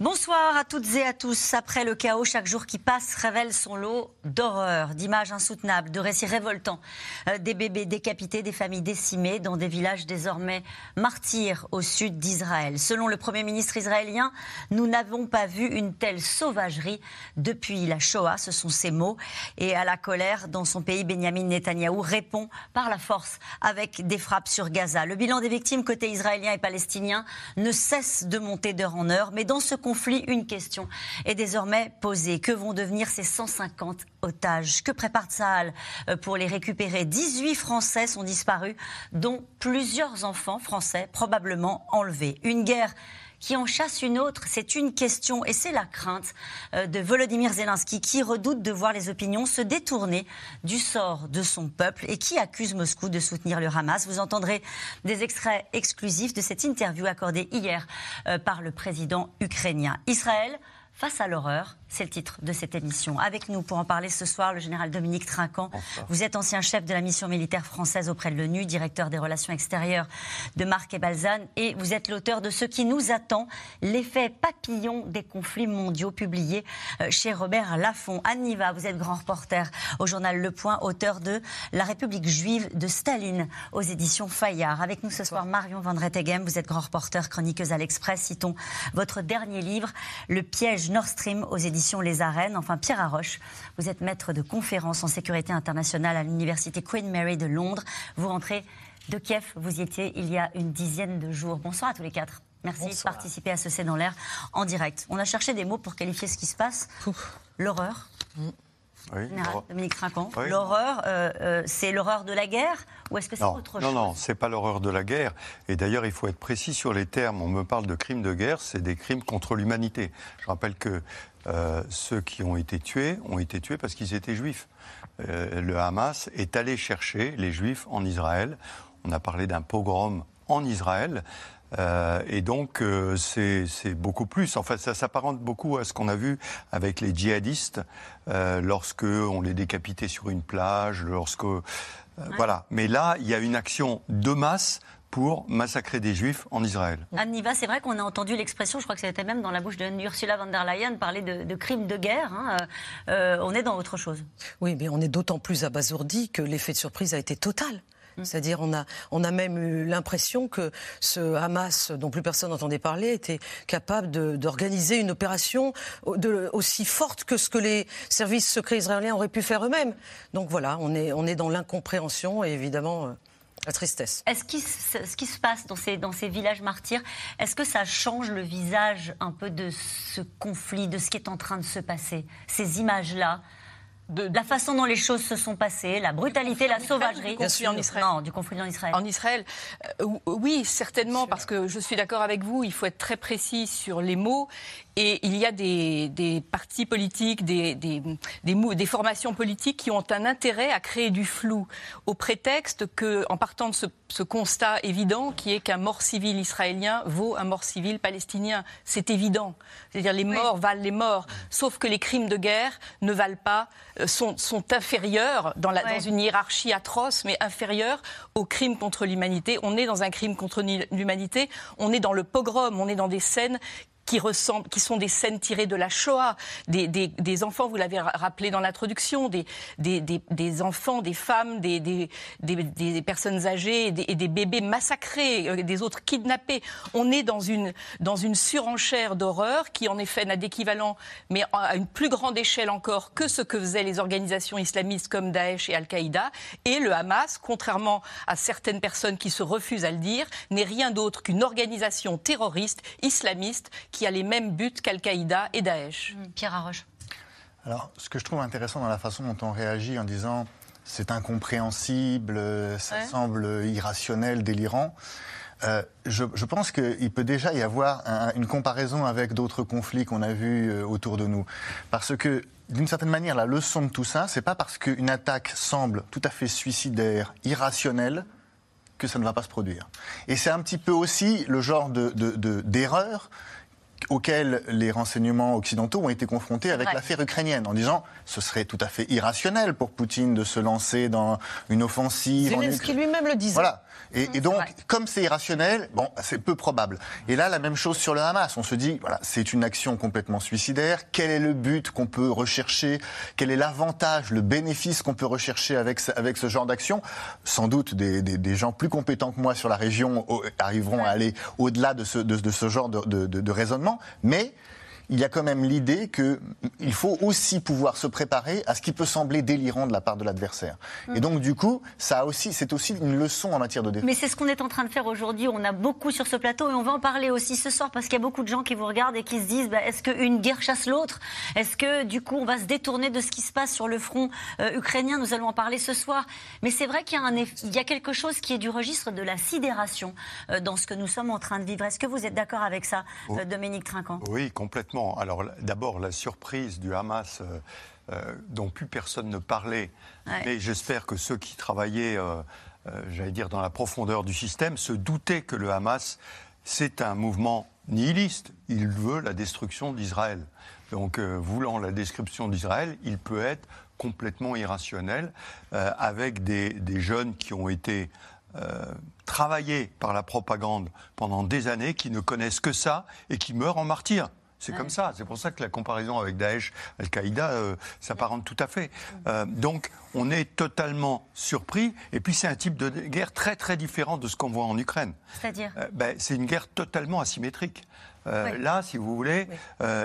Bonsoir à toutes et à tous. Après le chaos, chaque jour qui passe révèle son lot d'horreurs, d'images insoutenables, de récits révoltants. Euh, des bébés décapités, des familles décimées dans des villages désormais martyrs au sud d'Israël. Selon le Premier ministre israélien, nous n'avons pas vu une telle sauvagerie depuis la Shoah, ce sont ses mots. Et à la colère dans son pays, Benjamin Netanyahou répond par la force avec des frappes sur Gaza. Le bilan des victimes côté israélien et palestinien ne cesse de monter d'heure en heure, mais dans ce conflit, une question est désormais posée. Que vont devenir ces 150 otages? Que prépare Tsahal euh, pour les récupérer? 18 Français sont disparus, dont plusieurs enfants français probablement enlevés. Une guerre qui en chasse une autre C'est une question et c'est la crainte euh, de Volodymyr Zelensky qui redoute de voir les opinions se détourner du sort de son peuple et qui accuse Moscou de soutenir le Hamas. Vous entendrez des extraits exclusifs de cette interview accordée hier euh, par le président ukrainien. Israël face à l'horreur c'est le titre de cette émission. Avec nous pour en parler ce soir, le général Dominique Trinquant. Vous êtes ancien chef de la mission militaire française auprès de l'ONU, directeur des relations extérieures de Marc et Balzane, et vous êtes l'auteur de Ce qui nous attend, l'effet papillon des conflits mondiaux, publié euh, chez Robert Laffont. Anne Niva, vous êtes grand reporter au journal Le Point, auteur de La République juive de Staline aux éditions Fayard. Avec nous ce soir, Marion Van Rettegem, vous êtes grand reporter, chroniqueuse à l'Express. Citons votre dernier livre, Le piège Nord Stream aux éditions les Arènes. Enfin, Pierre Arroche, vous êtes maître de conférences en sécurité internationale à l'université Queen Mary de Londres. Vous rentrez de Kiev, vous y étiez il y a une dizaine de jours. Bonsoir à tous les quatre. Merci de participer à ce C'est dans l'air en direct. On a cherché des mots pour qualifier ce qui se passe. L'horreur. Mm. Oui, Dominique Trinquant. L'horreur, euh, euh, c'est l'horreur de la guerre ou est-ce que c'est autre chose Non, non, c'est pas l'horreur de la guerre. Et d'ailleurs, il faut être précis sur les termes. On me parle de crimes de guerre, c'est des crimes contre l'humanité. Je rappelle que euh, ceux qui ont été tués ont été tués parce qu'ils étaient juifs. le Hamas est allé chercher les juifs en Israël. On a parlé d'un pogrom en Israël. Euh, et donc, euh, c'est beaucoup plus. En fait, ça s'apparente beaucoup à ce qu'on a vu avec les djihadistes euh, lorsque on les décapitait sur une plage, lorsque voilà. Mais là, il y a une action de masse pour massacrer des juifs en Israël. Anne Niva, c'est vrai qu'on a entendu l'expression, je crois que c'était même dans la bouche de Ursula von der Leyen, parler de, crimes de guerre. Hein. on est dans autre chose. Oui, mais on est d'autant plus abasourdi que l'effet de surprise a été total. Mm. C'est-à-dire, on a, on a même eu l'impression que ce Hamas, dont plus personne n'entendait parler, était capable d'organiser une opération aussi forte que ce que les services secrets israéliens auraient pu faire eux-mêmes. Donc voilà, on est, on est dans l'incompréhension et évidemment. La tristesse. Est-ce qu ce qui se passe dans ces, dans ces villages martyrs, est-ce que ça change le visage un peu de ce conflit, de ce qui est en train de se passer? Ces images-là, de, la façon dont les choses se sont passées, la brutalité, la sauvagerie. Bien sûr, en Israël. Non, du conflit en Israël. En Israël, euh, oui, certainement, parce que je suis d'accord avec vous, il faut être très précis sur les mots. Et il y a des, partis politiques, des, des, des, formations politiques qui ont un intérêt à créer du flou, au prétexte que, en partant de ce, ce constat évident, qui est qu'un mort civil israélien vaut un mort civil palestinien. C'est évident. C'est-à-dire les morts valent les morts, sauf que les crimes de guerre ne valent pas euh, sont, inférieurs dans, la, dans, une hiérarchie atroce, mais inférieurs aux crimes contre l'humanité. On est dans un crime contre l'humanité, on est dans le pogrom, on est dans des scènes qui, ressemblent, qui sont des scènes tirées de la Shoah, des, des, enfants, vous l'avez rappelé dans l'introduction, des, des, enfants, des femmes, des, personnes âgées et des, bébés massacrés, euh, des autres kidnappés. On est dans une, dans une surenchère d'horreur qui, en effet, n'a d'équivalent, mais à une plus grande échelle encore, que ce que faisaient les organisations islamistes comme Daesh et Al-Qaïda. Et le Hamas, contrairement à certaines personnes qui se refusent à le dire, n'est rien d'autre qu'une organisation terroriste islamiste qui a les mêmes buts qu'Al-Qaïda et Daesh. Mmh, Pierre Arroche. Alors, ce que je trouve intéressant dans la façon dont on réagit en disant c'est incompréhensible, ça semble irrationnel, délirant. Euh, je, pense qu'il peut déjà y avoir une comparaison avec d'autres conflits qu'on a vus euh, autour de nous. Parce que, d'une certaine manière, la leçon de tout ça, c'est pas parce qu'une attaque semble tout à fait suicidaire, irrationnelle, que ça ne va pas se produire. Et c'est un petit peu aussi le genre d'erreur de, auxquels les renseignements occidentaux ont été confrontés avec l'affaire ukrainienne, en disant ce serait tout à fait irrationnel pour Poutine de se lancer dans une offensive. Zelensky lui-même le disait. Voilà. Et, donc, comme c'est irrationnel, bon, c'est peu probable. Et là, la même chose sur le Hamas. On se dit, voilà, c'est une action complètement suicidaire. Quel est le but qu'on peut rechercher? Quel est l'avantage, le bénéfice qu'on peut rechercher avec, avec ce genre d'action? Sans doute des, des, gens plus compétents que moi sur la région arriveront à aller au-delà de ce, de, de ce genre de, de raisonnement. Mais il y a quand même l'idée qu'il faut aussi pouvoir se préparer à ce qui peut sembler délirant de la part de l'adversaire. Et mm. donc, du coup, ça aussi, c'est aussi une leçon en matière de défense. Mais c'est ce qu'on est en train de faire aujourd'hui. On a beaucoup sur ce plateau et on va en parler aussi ce soir parce qu'il y a beaucoup de gens qui vous regardent et qui se disent bah, est-ce qu'une guerre chasse l'autre? Est-ce que, du coup, on va se détourner de ce qui se passe sur le front euh, ukrainien? Nous allons en parler ce soir. Mais c'est vrai qu'il y, a un il y a quelque chose qui est du registre de la sidération euh, dans ce que nous sommes en train de vivre. Est-ce que vous êtes d'accord avec ça, oh. euh, Dominique Trinquant? Oui, complètement. Alors d'abord, la surprise du Hamas euh, euh, dont plus personne ne parlait, mais j'espère que ceux qui travaillaient, euh, j'allais dire, dans la profondeur du système, se doutaient que le Hamas, c'est un mouvement nihiliste. Il veut la destruction d'Israël. Donc, voulant la destruction d'Israël, il peut être complètement irrationnel, avec des, des, jeunes qui ont été travaillés par la propagande pendant des années, qui ne connaissent que ça et qui meurent en martyrs. C'est comme ça. C'est pour ça que la comparaison avec Daesh, Al-Qaïda, euh, s'apparente tout à fait. Euh, donc, on est totalement surpris. Et puis, c'est un type de guerre très, très différent de ce qu'on voit en Ukraine. C'est-à-dire euh, ben, C'est une guerre totalement asymétrique. Là, si vous voulez,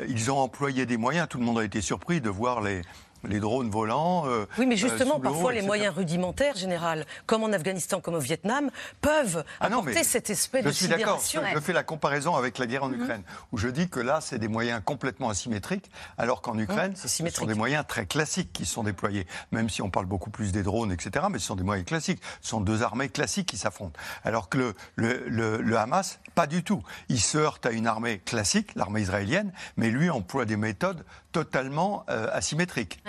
ils ont employé des moyens. Tout le monde a été surpris de voir les, les drones volants. Euh, oui, mais justement, euh, parfois les moyens rudimentaires, général, comme en Afghanistan, comme au Vietnam, peuvent ah apporter cet esprit de sidération. Je, je fais la comparaison avec la guerre en mhm. Ukraine, où je dis que là, c'est des moyens complètement asymétriques, alors qu'en Ukraine, ce sont des moyens très classiques qui sont déployés, même si on parle beaucoup plus des drones, etc. Mais ce sont des moyens classiques. Ce sont deux armées classiques qui s'affrontent. Alors que le, le, le, Hamas, pas du tout. Il se heurte à une armée classique, l'armée israélienne, mais lui emploie des méthodes totalement euh, asymétriques.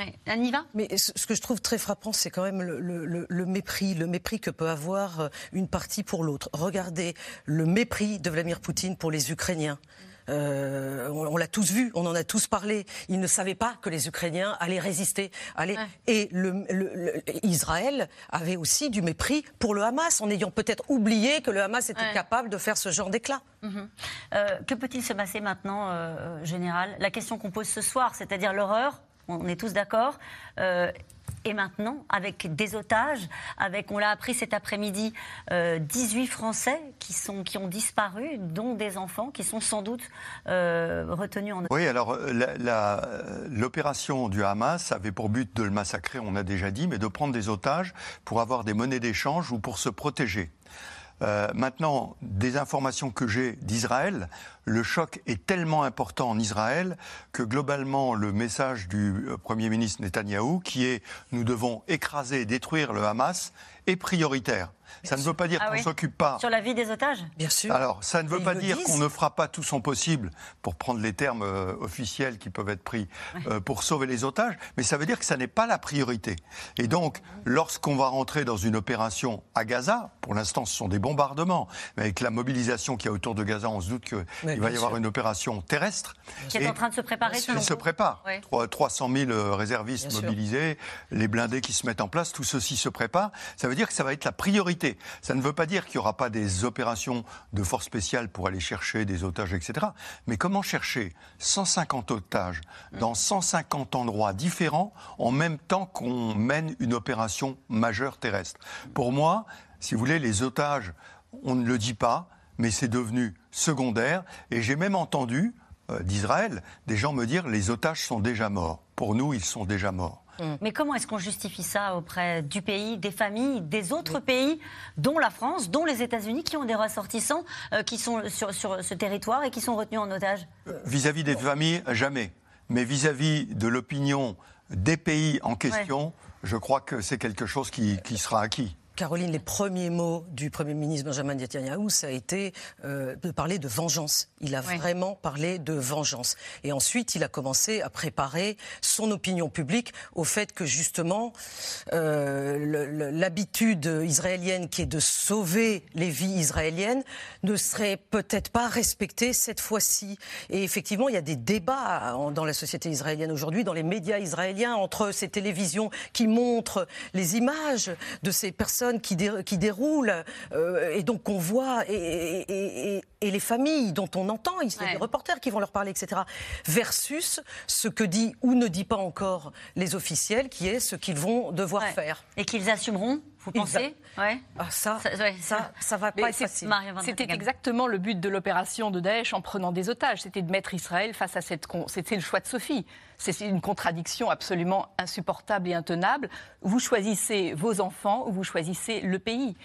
Mais ce que je trouve très frappant, c'est quand même le, mépris, le mépris que peut avoir euh, une partie pour l'autre. Regardez le mépris de Vladimir Poutine pour les Ukrainiens. Euh, on, l'a tous vu, on en a tous parlé. Ils ne savaient pas que les Ukrainiens allaient résister. Et Israël avait aussi du mépris pour le Hamas, en ayant peut-être oublié que le Hamas était capable de faire ce genre d'éclat. Mhm. que peut-il se passer maintenant, Général? La question qu'on pose ce soir, c'est-à-dire l'horreur on est tous d'accord. Euh, et maintenant, avec des otages, avec, on l'a appris cet après-midi, 18 euh, Français qui, ont disparu, dont des enfants qui sont sans doute euh, retenus en Oui, alors l'opération du Hamas avait pour but de le massacrer, on a déjà dit, mais de prendre des otages pour avoir des monnaies d'échange ou pour se protéger. Euh, maintenant, des informations que j'ai d'Israël, le choc est tellement important en Israël que globalement, le message du euh, Premier ministre Netanyahou, qui est nous devons écraser et détruire le Hamas, est prioritaire. Ça ne veut pas dire ah qu'on ne s'occupe pas. Sur la vie des otages Bien sûr. Alors, ça ne veut pas dire qu'on ne fera pas tout son possible, pour prendre les termes euh, officiels qui peuvent être pris, euh, pour sauver les otages, mais ça veut dire que ça n'est pas la priorité. Et donc, lorsqu'on va rentrer dans une opération à Gaza, pour l'instant ce sont des bombardements, mais avec la mobilisation qu'il y a autour de Gaza, on se doute qu'il va y avoir une opération terrestre. Qui est en train de se préparer Qui se prépare. 300 000 euh, réservistes mobilisés, les blindés qui se mettent en place, tout ceci se prépare. Ça veut dire que ça va être la priorité ça ne veut pas dire qu'il n'y aura pas des opérations de force spéciale pour aller chercher des otages, etc. Mais comment chercher 150 otages dans 150 endroits différents en même temps qu'on mène une opération majeure terrestre? Pour moi, si vous voulez, les otages, on ne le dit pas, mais c'est devenu secondaire. Et j'ai même entendu euh, d'Israël des gens me dire les otages sont déjà morts. Pour nous, ils sont déjà morts. Mm. Mais comment est-ce qu'on justifie ça auprès du pays, des familles, des autres pays, dont la France, dont les États-Unis, qui ont des ressortissants euh, qui sont sur, ce territoire et qui sont retenus en otage? Euh, Vis-à-vis des familles, jamais. Mais vis-à-vis de l'opinion des pays en question, je crois que c'est quelque chose qui, sera acquis. Caroline, les premiers mots du Premier ministre Benjamin Netanyahu, ça a été euh, de parler de vengeance. Il a vraiment parlé de vengeance. Et ensuite, il a commencé à préparer son opinion publique au fait que justement, euh, l'habitude israélienne qui est de sauver les vies israéliennes ne serait peut-être pas respectée cette fois-ci. Et effectivement, il y a des débats dans la société israélienne aujourd'hui, dans les médias israéliens, entre ces télévisions qui montrent les images de ces personnes qui, qui déroulent euh, et donc qu'on voit et, les familles dont on entend, il y a des reporters qui vont leur parler, etc. Versus ce que dit ou ne dit pas encore les officiels, qui est ce qu'ils vont devoir faire. Et qu'ils assumeront vous pensez ouais. Ah, ça, ça, ça, va pas être facile. C'était exactement le but de l'opération de Daesh en prenant des otages. C'était de mettre Israël face à cette. C'était le choix de Sophie. C'est une contradiction absolument insupportable et intenable. Vous choisissez vos enfants ou vous choisissez le pays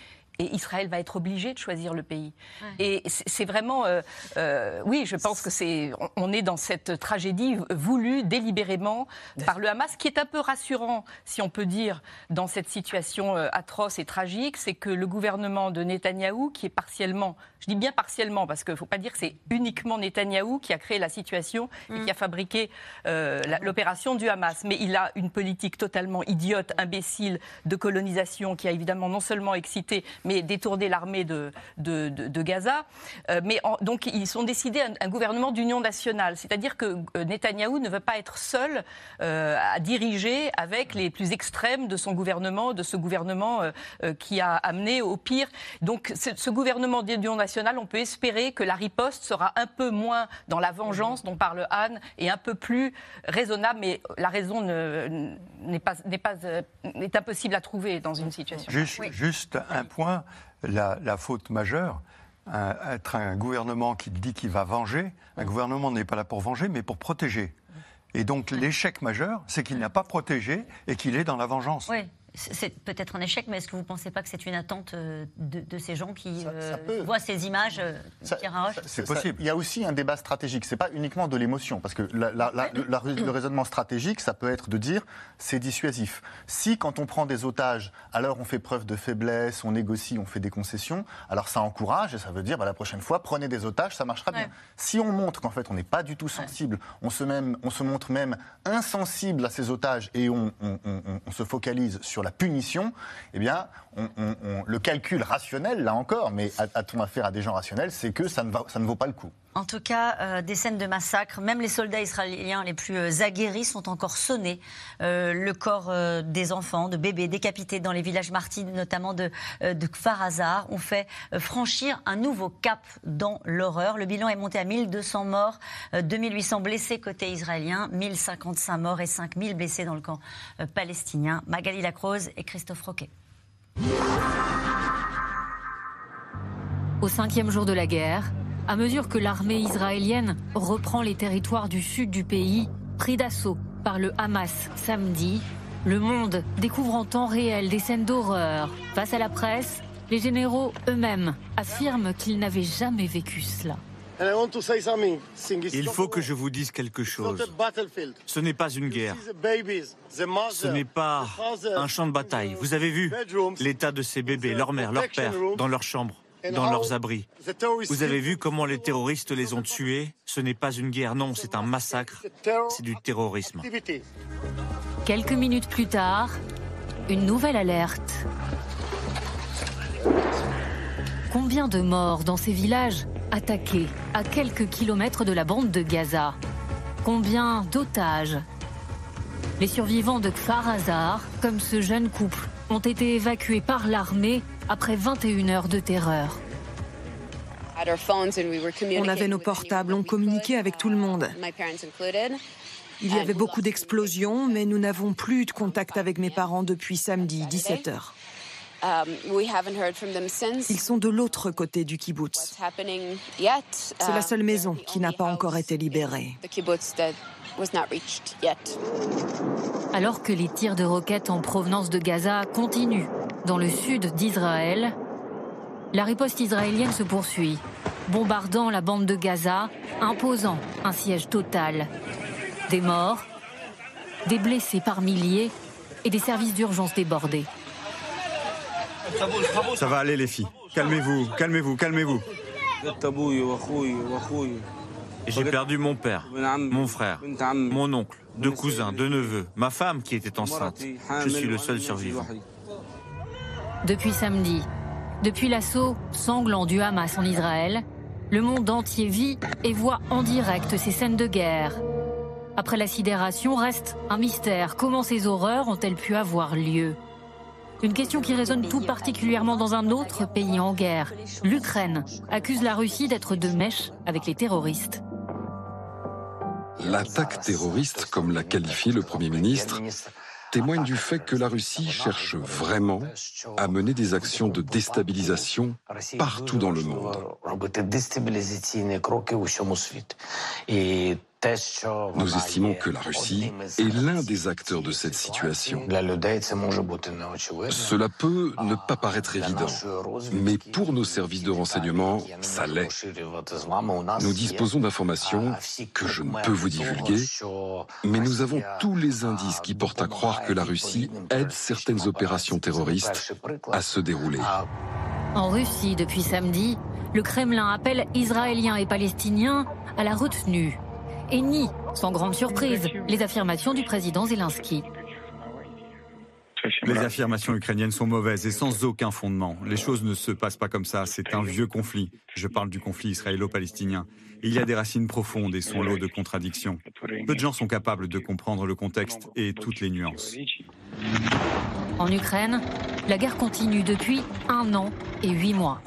et Israël va être obligé de choisir le pays. Et c'est vraiment, euh, euh, oui, je pense que c'est, on est dans cette tragédie voulue délibérément par le Hamas, qui est un peu rassurant, si on peut dire, dans cette situation euh, atroce et tragique, c'est que le gouvernement de Netanyahou, qui est partiellement, je dis bien partiellement, parce qu'il ne faut pas dire que c'est uniquement Netanyahou qui a créé la situation et mm. qui a fabriqué l'opération du Hamas, mais il a une politique totalement idiote, imbécile de colonisation qui a évidemment non seulement excité, mais détourner l'armée de, de, Gaza. Euh, mais donc ils sont décidés un, un gouvernement d'union nationale, c'est-à-dire que euh, Netanyahou ne veut pas être seul euh, à diriger avec les plus extrêmes de son gouvernement, de ce gouvernement qui a amené au pire. Donc ce, gouvernement d'union nationale, on peut espérer que la riposte sera un peu moins dans la vengeance dont parle Anne et un peu plus raisonnable, mais la raison n'est pas, pas est impossible à trouver dans une situation. Juste, juste un point la, faute majeure, être un gouvernement qui dit qu'il va venger. Un gouvernement n'est pas là pour venger, mais pour protéger. Et donc l'échec majeur, c'est qu'il n'a pas protégé et qu'il est dans la vengeance. Oui. C'est peut-être un échec, mais est-ce que vous ne pensez pas que c'est une attente euh, de, ces gens qui euh, voient ces images euh, C'est possible. Il y a aussi un débat stratégique. C'est pas uniquement de l'émotion, parce que le raisonnement stratégique, ça peut être de dire c'est dissuasif. Si quand on prend des otages, alors on fait preuve de faiblesse, on négocie, on fait des concessions, alors ça encourage et ça veut dire bah, la prochaine fois prenez des otages, ça marchera bien. Si on montre qu'en fait on n'est pas du tout sensible, on se même, on se montre même insensible à ces otages et on se focalise sur la punition, eh bien, le calcul rationnel, là encore, mais a-t-on affaire à des gens rationnels, c'est que ça ne vaut pas le coup. En tout cas, euh, des scènes de massacre, même les soldats israéliens les plus euh, aguerris sont encore sonnés. Euh, le corps des enfants, de bébés décapités dans les villages martyrs, notamment de, de Kfar Hazar, ont fait franchir un nouveau cap dans l'horreur. Le bilan est monté à 1200 morts, 2800 blessés côté israélien, 1055 morts et 5000 blessés dans le camp palestinien. Magali Lacrose et Christophe Roquet. Au cinquième jour de la guerre, à mesure que l'armée israélienne reprend les territoires du sud du pays, pris d'assaut par le Hamas samedi, le monde découvre en temps réel des scènes d'horreur. Face à la presse, les généraux eux-mêmes affirment qu'ils n'avaient jamais vécu cela. Il faut que je vous dise quelque chose. Ce n'est pas une guerre. Ce n'est pas un champ de bataille. Vous avez vu l'état de ces bébés, leur mère, leur père, dans leurs chambres dans leurs abris. Vous avez vu comment les terroristes les ont tués? Ce n'est pas une guerre, non, c'est un massacre. C'est du terrorisme. Quelques minutes plus tard, une nouvelle alerte. Combien de morts dans ces villages attaqués à quelques kilomètres de la bande de Gaza? Combien d'otages? Les survivants de Kfar Hazar, comme ce jeune couple, ont été évacués par l'armée après 21 heures de terreur. On avait nos portables, on communiquait avec tout le monde. Il y avait beaucoup d'explosions, mais nous n'avons plus de contact avec mes parents depuis samedi, 17 heures. Um, Ils sont de l'autre côté du kibbutz. C'est la seule maison qui n'a pas encore été libérée. Alors que les tirs de roquettes en provenance de Gaza continuent dans le sud d'Israël, la riposte israélienne se poursuit, bombardant la bande de Gaza, imposant un siège total. Des morts, des blessés par milliers et des services d'urgence débordés. Ça va aller les filles. Calmez-vous, calmez-vous, calmez-vous. J'ai perdu mon père, mon frère, mon oncle, deux cousins, deux neveux, ma femme qui était enceinte. Je suis le seul survivant. Depuis samedi, depuis l'assaut sanglant du Hamas en Israël, le monde entier vit et voit en direct ces scènes de guerre. Après la sidération, reste un mystère. Comment ces horreurs ont-elles pu avoir lieu? Une question qui résonne tout particulièrement dans un autre pays en guerre. L'Ukraine accuse la Russie d'être de mèche avec les terroristes. L'attaque terroriste, comme l'a qualifié le Premier ministre, témoigne du fait que la Russie cherche vraiment à mener des actions de déstabilisation partout dans le monde. Nous estimons que la Russie est l'un des acteurs de cette situation. Cela peut ne pas paraître évident, mais pour nos services de renseignement, ça l'est. Nous disposons d'informations que je ne peux vous divulguer, mais nous avons tous les indices qui portent à croire que la Russie aide certaines opérations terroristes à se dérouler. En Russie, depuis samedi, le Kremlin appelle Israéliens et Palestiniens à la retenue et nie, sans grande surprise, les affirmations du président Zelensky. Les affirmations ukrainiennes sont mauvaises et sans aucun fondement. Les choses ne se passent pas comme ça. C'est un vieux conflit. Je parle du conflit israélo-palestinien. Il y a des racines profondes et son lot de contradictions. Peu de gens sont capables de comprendre le contexte et toutes les nuances. En Ukraine, la guerre continue depuis un an et huit mois.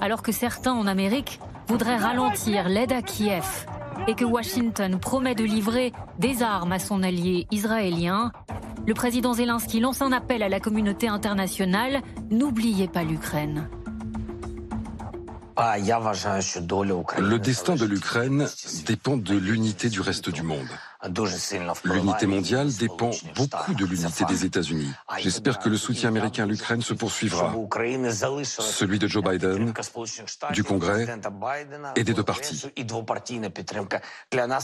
Alors que certains en Amérique voudraient ralentir l'aide à Kiev, et que Washington promet de livrer des armes à son allié israélien, le président Zelensky lance un appel à la communauté internationale N'oubliez pas l'Ukraine. Le destin de l'Ukraine dépend de l'unité du reste du monde. L'unité mondiale dépend beaucoup de l'unité des États-Unis. J'espère que le soutien américain à l'Ukraine se poursuivra. Celui de Joe Biden, du Congrès et des deux partis.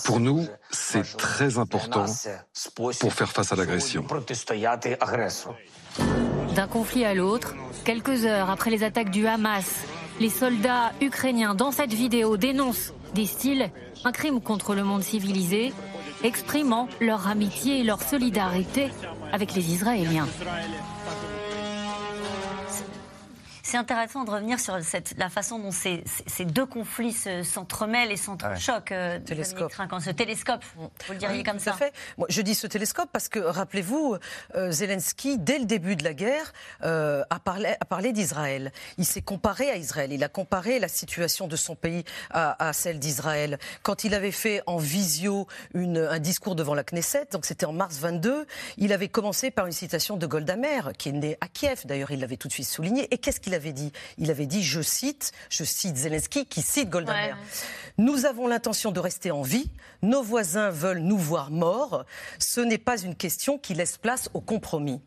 Pour nous, c'est très important pour faire face à l'agression. D'un conflit à l'autre, quelques heures après les attaques du Hamas, les soldats ukrainiens dans cette vidéo dénoncent, disent-ils, un crime contre le monde civilisé exprimant leur amitié et leur solidarité avec les Israéliens. C'est intéressant de revenir sur la façon dont ces, deux conflits s'entremêlent et s'entrechoquent. Euh, télescope. Ce télescope, vous le diriez comme ça. Fait. je dis ce télescope parce que, rappelez-vous, euh, Zelensky, dès le début de la guerre, euh, a parlé, a parlé d'Israël. Il s'est comparé à Israël. Il a comparé la situation de son pays à, celle d'Israël. Quand il avait fait en visio une, un discours devant la Knesset, donc c'était en mars 22, il avait commencé par une citation de Golda Meir, qui est née à Kiev. D'ailleurs, il l'avait tout de suite souligné. Et qu'est-ce qu'il avait dit Il avait dit, je cite, je cite Zelensky qui cite Golda Meir. Nous avons l'intention de rester en vie. Nos voisins veulent nous voir morts. Ce n'est pas une question qui laisse place au compromis.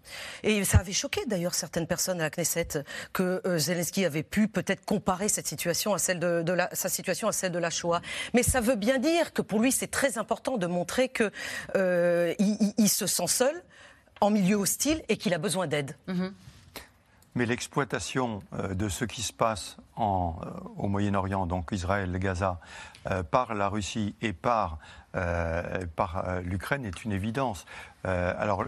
Et ça avait choqué d'ailleurs certaines personnes à la Knesset que euh, Zelensky avait pu peut-être comparer cette situation à celle de, la, sa situation à celle de la Shoah. Mais ça veut bien dire que pour lui, c'est très important de montrer qu'il euh, il, se sent seul en milieu hostile et qu'il a besoin d'aide. Mm-hmm. Mais l'exploitation euh, de ce qui se passe en, euh, au Moyen-Orient, donc Israël, Gaza, euh, par la Russie et par, par l'Ukraine est une évidence. alors,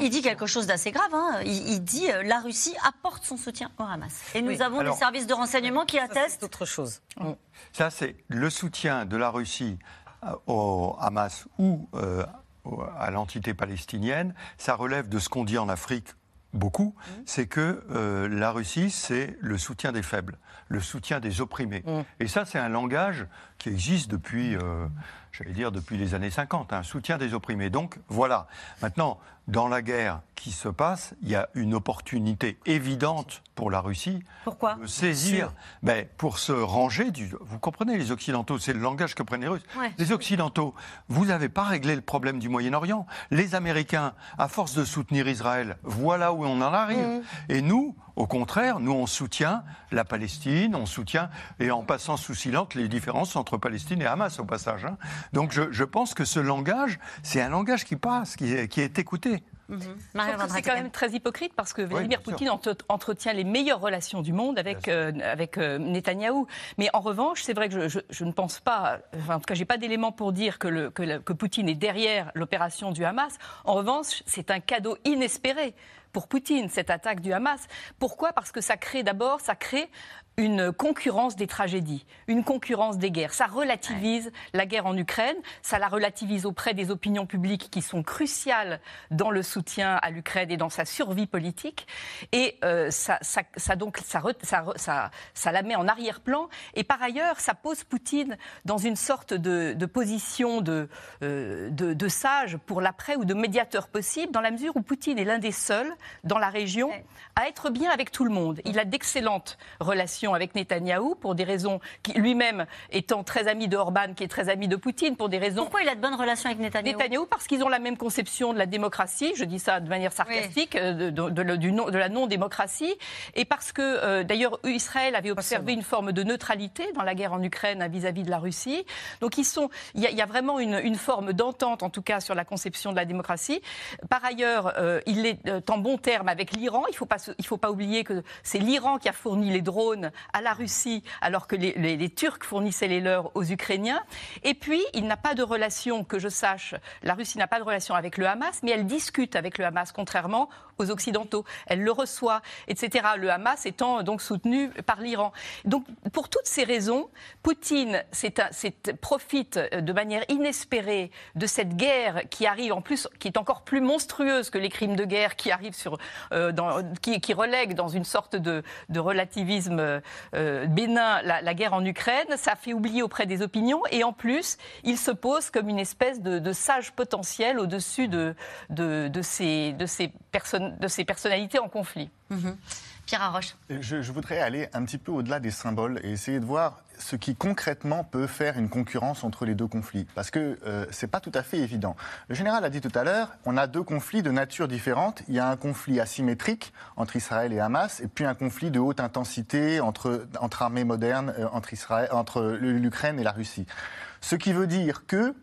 il dit quelque chose d'assez grave. Hein. Il, dit la Russie apporte son soutien au Hamas. Et nous avons des services de renseignement qui attestent. autre chose. Mm. Ça, c'est le soutien de la Russie au Hamas ou à l'entité palestinienne. Ça relève de ce qu'on dit en Afrique beaucoup, mmh. c'est que euh, la Russie, c'est le soutien des faibles, le soutien des opprimés. Mmh. Et ça, c'est un langage qui existe depuis, euh, j'allais dire, depuis les années 50, un soutien des opprimés. Donc, voilà. Maintenant, dans la guerre qui se passe, il y a une opportunité évidente pour la Russie Pourquoi de saisir, ben, pour se ranger du. Vous comprenez, les Occidentaux, c'est le langage que prennent les Russes. Les Occidentaux, vous n'avez pas réglé le problème du Moyen-Orient. Les Américains, à force de soutenir Israël, voilà où on en arrive. Mmh. Et nous, au contraire, nous, on soutient la Palestine, on soutient, et en passant sous silence les différences entre Palestine et Hamas, au passage. Hein. Donc je, pense que ce langage, c'est un langage qui passe, qui est, qui est écouté. C'est quand même très hypocrite parce que Vladimir Poutine entretient les meilleures relations du monde avec, euh, avec euh, Netanyahou. Mais en revanche, c'est vrai que je, ne pense pas, enfin, en tout cas, j'ai pas d'éléments pour dire que, le, que, que Poutine est derrière l'opération du Hamas. En revanche, c'est un cadeau inespéré pour Poutine, cette attaque du Hamas. Pourquoi? Parce que ça crée d'abord, ça crée une concurrence des tragédies, une concurrence des guerres. Ça relativise la guerre en Ukraine, ça la relativise auprès des opinions publiques qui sont cruciales dans le soutien à l'Ukraine et dans sa survie politique. Et euh, ça, donc, ça, ça, la met en arrière-plan. Et par ailleurs, ça pose Poutine dans une sorte de, position de, euh, de, de, sage pour l'après ou de médiateur possible, dans la mesure où Poutine est l'un des seuls dans la région à être bien avec tout le monde. Il a d'excellentes relations avec Netanyahou pour des raisons qui lui-même étant très ami de Orban, qui est très ami de Poutine, pour des raisons. Pourquoi il a de bonnes relations avec Netanyahou? Netanyahou parce qu'ils ont la même conception de la démocratie. Je dis ça de manière sarcastique, euh, de, de, du de, la non-démocratie, et parce que euh, d'ailleurs Israël avait observé une forme de neutralité dans la guerre en Ukraine vis-à-vis de la Russie. Donc ils sont, il y, a vraiment une, une forme d'entente, en tout cas sur la conception de la démocratie. Par ailleurs, euh, il est en bon terme avec l'Iran. Il ne faut pas, faut pas oublier que c'est l'Iran qui a fourni les drones à la Russie alors que les, Turcs fournissaient les leurs aux Ukrainiens. Et puis, il n'a pas de relation, que je sache, la Russie n'a pas de relation avec le Hamas, mais elle discute avec le Hamas, contrairement aux Occidentaux. Elle le reçoit, etc. Le Hamas étant donc soutenu par l'Iran. Donc, pour toutes ces raisons, Poutine profite de manière inespérée de cette guerre qui arrive, en plus, qui est encore plus monstrueuse que les crimes de guerre qui arrivent euh, qui, relèguent dans une sorte de, relativisme euh, bénin la, guerre en Ukraine. Ça fait oublier auprès des opinions. Et en plus, il se pose comme une espèce de, sage potentiel au-dessus de, ces, personnalités en conflit. Mhm. Pierre Arroche. Je, voudrais aller un petit peu au-delà des symboles et essayer de voir ce qui concrètement peut faire une concurrence entre les deux conflits. Parce que euh, ce n'est pas tout à fait évident. Le général a dit tout à l'heure, on a deux conflits de nature différente. Il y a un conflit asymétrique entre Israël et Hamas, et puis un conflit de haute intensité entre, entre armées modernes, euh, entre, entre l'Ukraine et la Russie. Ce qui veut dire que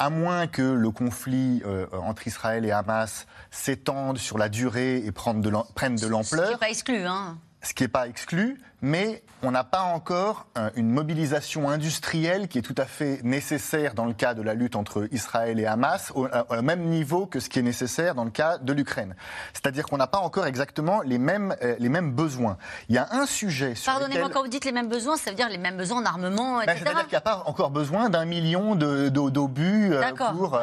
à moins que le conflit euh, entre Israël et Hamas s'étende sur la durée et prenne de l'ampleur. Ce n'est pas exclu, hein ce qui n'est pas exclu, mais on n'a pas encore euh, une mobilisation industrielle qui est tout à fait nécessaire dans le cas de la lutte entre Israël et Hamas, au, même niveau que ce qui est nécessaire dans le cas de l'Ukraine. C'est-à-dire qu'on n'a pas encore exactement les mêmes, euh, les mêmes besoins. Il y a un sujet sur Pardonnez-moi, quand vous dites les mêmes besoins, ça veut dire les mêmes besoins en armement, etc. Ben, c'est-à-dire qu'il n'y a pas encore besoin d'un million d'obus de, euh, pour...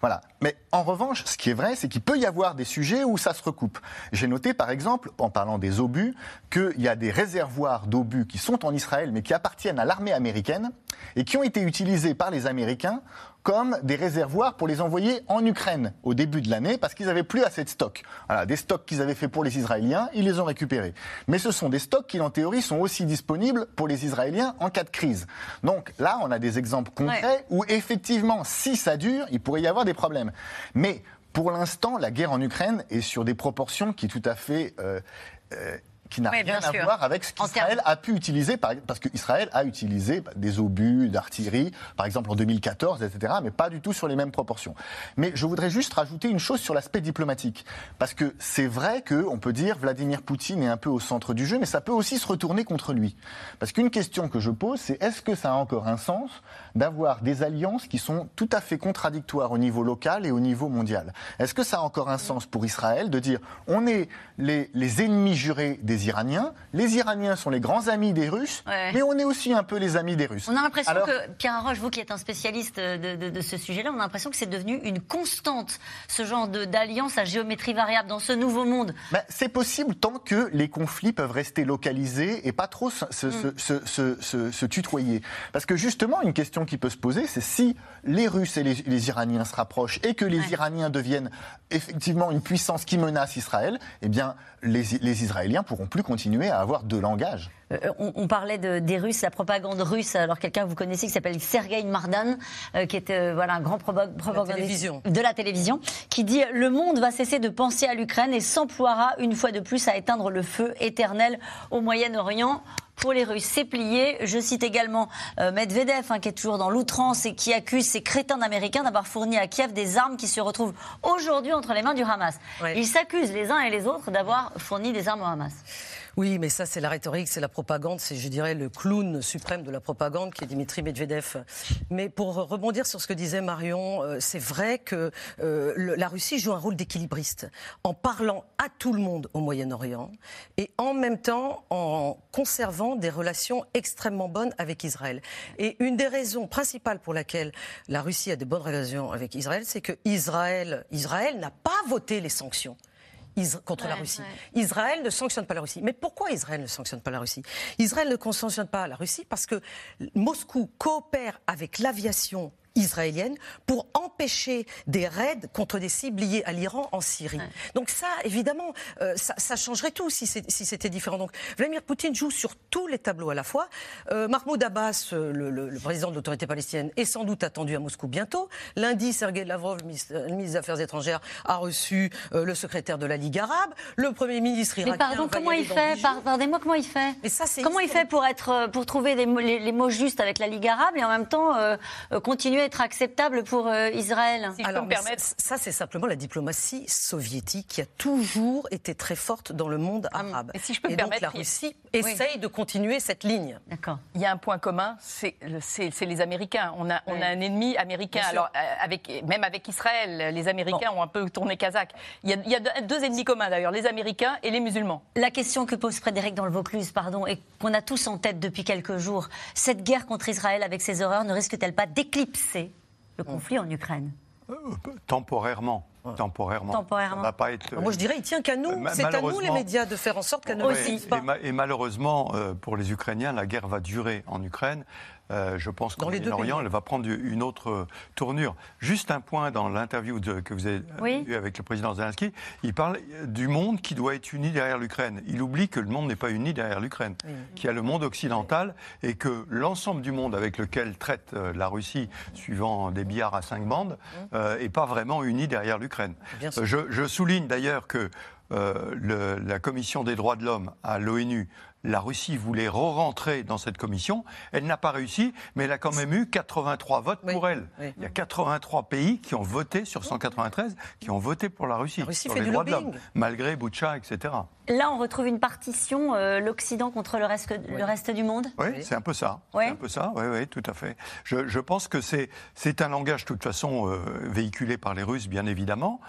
voilà. Mais en revanche, ce qui est vrai, c'est qu'il peut y avoir des sujets où ça se recoupe. J'ai noté, par exemple, en parlant des obus, qu'il y a des réservoirs d'obus qui sont en Israël, mais qui appartiennent à l'armée américaine, et qui ont été utilisés par les Américains comme des réservoirs pour les envoyer en Ukraine au début de l'année parce qu'ils n'avaient plus assez de stocks. Voilà, des stocks qu'ils avaient fait pour les Israéliens, ils les ont récupérés. Mais ce sont des stocks qui, en théorie, sont aussi disponibles pour les Israéliens en cas de crise. Donc là, on a des exemples concrets où effectivement, si ça dure, il pourrait y avoir des problèmes. Mais pour l'instant, la guerre en Ukraine est sur des proportions qui tout à fait euh, euh, qui n'a rien à voir avec ce qu'Israël a pu utiliser, parce qu'Israël a utilisé des obus d'artillerie, par exemple en 2014, etc., mais pas du tout sur les mêmes proportions. Mais je voudrais juste rajouter une chose sur l'aspect diplomatique, parce que c'est vrai qu'on peut dire Vladimir Poutine est un peu au centre du jeu, mais ça peut aussi se retourner contre lui. Parce qu'une question que je pose, c'est est-ce que ça a encore un sens d'avoir des alliances qui sont tout à fait contradictoires au niveau local et au niveau mondial? Est-ce que ça a encore un sens pour Israël de dire on est les, les ennemis jurés des Iraniens. Les Iraniens sont les grands amis des Russes, mais on est aussi un peu les amis des Russes. On a l'impression que, Pierre Roche, vous qui êtes un spécialiste de, ce sujet-là, on a l'impression que c'est devenu une constante, ce genre d'alliance à géométrie variable dans ce nouveau monde. Ben, c'est possible tant que les conflits peuvent rester localisés et pas trop se, mm. tutoyer. Parce que justement, une question qui peut se poser, c'est si les Russes et les, Iraniens se rapprochent et que les Iraniens deviennent effectivement une puissance qui menace Israël, eh bien, les, les Israéliens pourront plus continuer à avoir deux langages. Euh, on, parlait des Russes, la propagande russe. Alors quelqu'un que vous connaissez qui s'appelle Sergei Mardan, euh, qui est euh, voilà un grand propagandiste de la télévision, qui dit le monde va cesser de penser à l'Ukraine et s'emploiera une fois de plus à éteindre le feu éternel au Moyen-Orient. Pour les Russes. C'est plié. Je cite également euh, Medvedev, hein, qui est toujours dans l'outrance et qui accuse ces crétins d'Américains d'avoir fourni à Kiev des armes qui se retrouvent aujourd'hui entre les mains du Hamas. Ils s'accusent les uns et les autres d'avoir fourni des armes au Hamas. Oui, mais ça, c'est la rhétorique, c'est la propagande, c'est, je dirais, le clown suprême de la propagande qui est Dimitri Medvedev. Mais pour rebondir sur ce que disait Marion, euh, c'est vrai que euh, la Russie joue un rôle d'équilibriste en parlant à tout le monde au Moyen-Orient et en même temps en conservant des relations extrêmement bonnes avec Israël. Et une des raisons principales pour laquelle la Russie a de bonnes relations avec Israël, c'est que Israël, Israël n'a pas voté les sanctions contre la Russie. Israël ne sanctionne pas la Russie. Mais pourquoi Israël ne sanctionne pas la Russie? Israël ne sanctionne pas la Russie parce que Moscou coopère avec l'aviation israélienne pour empêcher des raids contre des cibles liées à l'Iran en Syrie. Donc ça, évidemment, euh, ça, changerait tout si c'était différent. Donc Vladimir Poutine joue sur tous les tableaux à la fois. Euh, Mahmoud Abbas, euh, le, président de l'autorité palestinienne, est sans doute attendu à Moscou bientôt. Lundi, Sergei Lavrov, le ministre, des Affaires étrangères, a reçu le secrétaire de la Ligue arabe. Le Premier ministre irakien... Mais pardon, comment il fait? Pardonnez-moi, comment il fait? Mais ça, Comment il fait pour, être, pour trouver les, les, mots justes avec la Ligue arabe et en même temps continuer être acceptable pour euh, Israël Alors, Ça, c'est simplement la diplomatie soviétique qui a toujours été très forte dans le monde hum. arabe. Et si je peux me permettre, donc la Russie essaye de continuer cette ligne. D'accord. Il y a un point commun, c'est les Américains. On a, on a un ennemi américain. Alors, euh, avec, même avec Israël, les Américains ont un peu tourné kazakh. Il y a, il y a deux ennemis communs d'ailleurs, les Américains et les musulmans. La question que pose Frédéric dans le Vaucluse, pardon, et qu'on a tous en tête depuis quelques jours, cette guerre contre Israël avec ses horreurs ne risque-t-elle pas d'éclipser le conflit en Ukraine euh, Temporairement. Temporairement. Temporairement. va pas être, Moi, je dirais, il tient qu'à nous. C'est à nous, les médias, de faire en sorte qu'elle ne aussi. Et, et, malheureusement, euh, pour les Ukrainiens, la guerre va durer en Ukraine. Euh, je pense qu'en Moyen-Orient, elle va prendre une autre tournure. Juste un point dans l'interview que vous avez eu avec le président Zelensky, il parle du monde qui doit être uni derrière l'Ukraine. Il oublie que le monde n'est pas uni derrière l'Ukraine, qu'il y a le monde occidental et que l'ensemble du monde avec lequel traite euh, la Russie, suivant des billards à cinq bandes, n'est euh, pas vraiment uni derrière l'Ukraine. Je, je, souligne d'ailleurs que la Commission des droits de l'homme à l'ONU la Russie voulait re-rentrer dans cette commission. Elle n'a pas réussi, mais elle a quand même eu 83 votes pour elle. Il y a 83 pays qui ont voté sur 193, qui ont voté pour la Russie, la sur les droits de l'homme, malgré Boucha, etc. Là, on retrouve une partition, euh, l'Occident contre le reste, le reste du monde? Oui, c'est un peu ça. C'est un peu ça, oui, oui, tout à fait. Je, pense que c'est un langage, de toute façon, euh, véhiculé par les Russes, bien évidemment.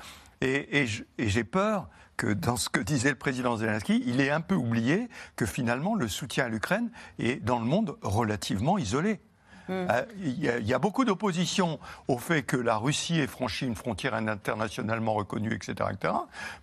Et, et j'ai peur que dans ce que disait le président Zelensky, il est un peu oublié que finalement le soutien à l'Ukraine est dans le monde relativement isolé. Hmm. Euh, il y, a beaucoup d'opposition au fait que la Russie ait franchi une frontière internationalement reconnue, etc., etc.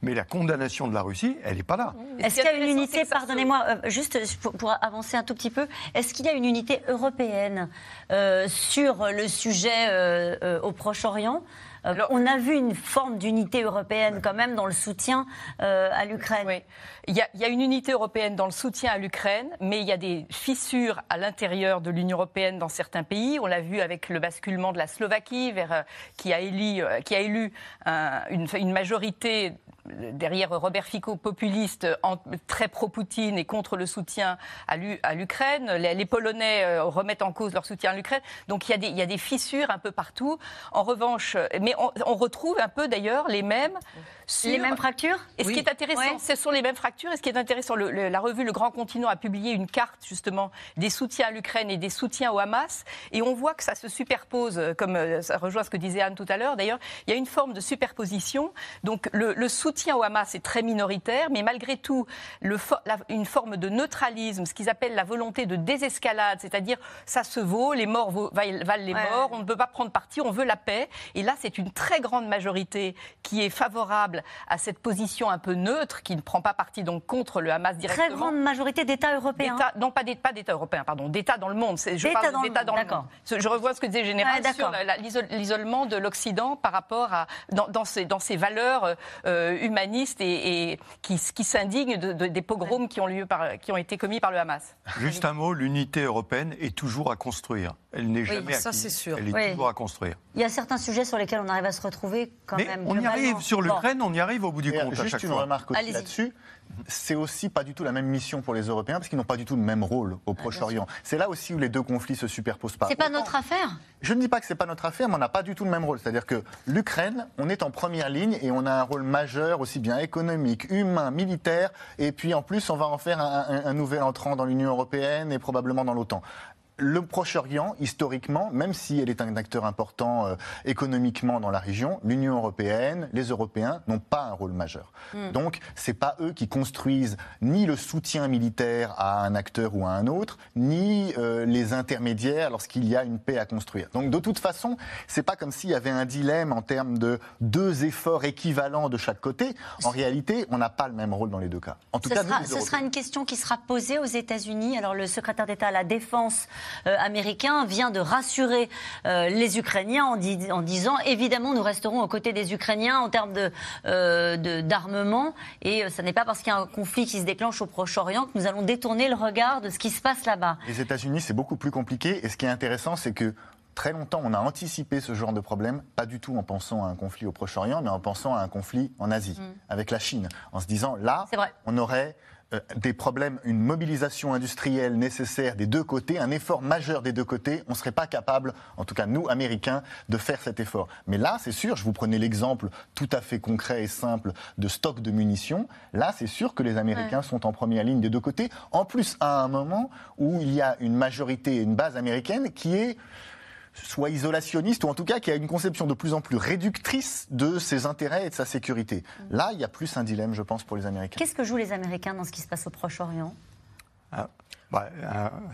Mais la condamnation de la Russie, elle n'est pas là. Est-ce qu'il y a une unité, pardonnez-moi, euh, juste pour, avancer un tout petit peu, est-ce qu'il y a une unité européenne euh, sur le sujet au Proche-Orient? Euh, on a vu une forme d'unité européenne quand même dans le soutien euh, à l'Ukraine. Oui. Il y, a, une unité européenne dans le soutien à l'Ukraine, mais il y a des fissures à l'intérieur de l'Union européenne dans certains pays. On l'a vu avec le basculement de la Slovaquie, vers, euh, qui, a élu, qui a élu une, une majorité derrière Robert Fico, populiste, très pro-Poutine et contre le soutien à l'Ukraine. Les, Polonais euh, remettent en cause leur soutien à l'Ukraine. Donc il y, a des, fissures un peu partout. En revanche, mais on, retrouve un peu d'ailleurs les mêmes. Les mêmes fractures Et ce qui est intéressant, ce sont les mêmes fractures. Et ce qui est intéressant, la revue Le Grand Continent a publié une carte justement des soutiens à l'Ukraine et des soutiens au Hamas. Et on voit que ça se superpose, euh, comme euh, ça rejoint ce que disait Anne tout à l'heure. D'ailleurs, il y a une forme de superposition. Donc le, le soutien au Hamas est très minoritaire, mais malgré tout, le, une forme de neutralisme, ce qu'ils appellent la volonté de désescalade, c'est-à-dire ça se vaut, les morts valent les morts, on ne peut pas prendre parti, on veut la paix. Et là, c'est une très grande majorité qui est favorable à cette position un peu neutre, qui ne prend pas parti donc contre le Hamas directement. Très grande majorité d'États européens. Non, pas d'États européens, pardon, d'États dans le monde. Je parle d'États dans, le monde. Je revois ce que disait Général sur l'isolement de l'Occident par rapport à dans, dans, ces, dans ces valeurs euh, humanistes et, qui, qui s'indignent des pogroms qui ont, lieu par, qui ont été commis par le Hamas. Juste un mot, l'unité européenne est toujours à construire. Elle n'est jamais ça, c'est sûr. Elle est toujours à construire. Il y a certains sujets sur lesquels on arrive à se retrouver quand Mais même. On y arrive sur l'Ukraine, on y arrive au bout du compte. Juste une remarque là-dessus. C'est aussi pas du tout la même mission pour les Européens parce qu'ils n'ont pas du tout le même rôle au Proche-Orient. C'est là aussi où les deux conflits se superposent pas. C'est pas notre affaire Je ne dis pas que c'est pas notre affaire, mais on n'a pas du tout le même rôle. C'est-à-dire que l'Ukraine, on est en première ligne et on a un rôle majeur aussi bien économique, humain, militaire, et puis en plus on va en faire un, un nouvel entrant dans l'Union européenne et probablement dans l'OTAN le Proche-Orient, historiquement, même si elle est un acteur important euh, économiquement dans la région, l'Union européenne, les Européens n'ont pas un rôle majeur. Donc, hmm. Donc, c'est pas eux qui construisent ni le soutien militaire à un acteur ou à un autre, ni euh, les intermédiaires lorsqu'il y a une paix à construire. Donc, de toute façon, c'est pas comme s'il y avait un dilemme en termes de deux efforts équivalents de chaque côté. En réalité, on n'a pas le même rôle dans les deux cas. En tout ce cas, sera, ce sera une question qui sera posée aux États-Unis. Alors, le secrétaire d'État à la Défense américain vient de rassurer euh, les Ukrainiens en, disant évidemment nous resterons aux côtés des Ukrainiens en termes euh, d'armement et ce n'est pas parce qu'il y a un conflit qui se déclenche au Proche-Orient que nous allons détourner le regard de ce qui se passe là-bas. Les États-Unis c'est beaucoup plus compliqué et ce qui est intéressant c'est que très longtemps, on a anticipé ce genre de problème, pas du tout en pensant à un conflit au Proche-Orient, mais en pensant à un conflit en Asie, mm. avec la Chine, en se disant là, on aurait euh, des problèmes, une mobilisation industrielle nécessaire des deux côtés, un effort majeur des deux côtés, on ne serait pas capable, en tout cas nous, Américains, de faire cet effort. Mais là, c'est sûr, je vous prenais l'exemple tout à fait concret et simple de stock de munitions, là, c'est sûr que les Américains sont en première ligne des deux côtés, en plus à un moment où il y a une majorité, une base américaine qui est soit isolationniste ou en tout cas qui a une conception de plus en plus réductrice de ses intérêts et de sa sécurité. Mm. Là, il y a plus un dilemme, je pense, pour les Américains. Qu'est-ce que jouent les Américains dans ce qui se passe au Proche-Orient? Ah, bah,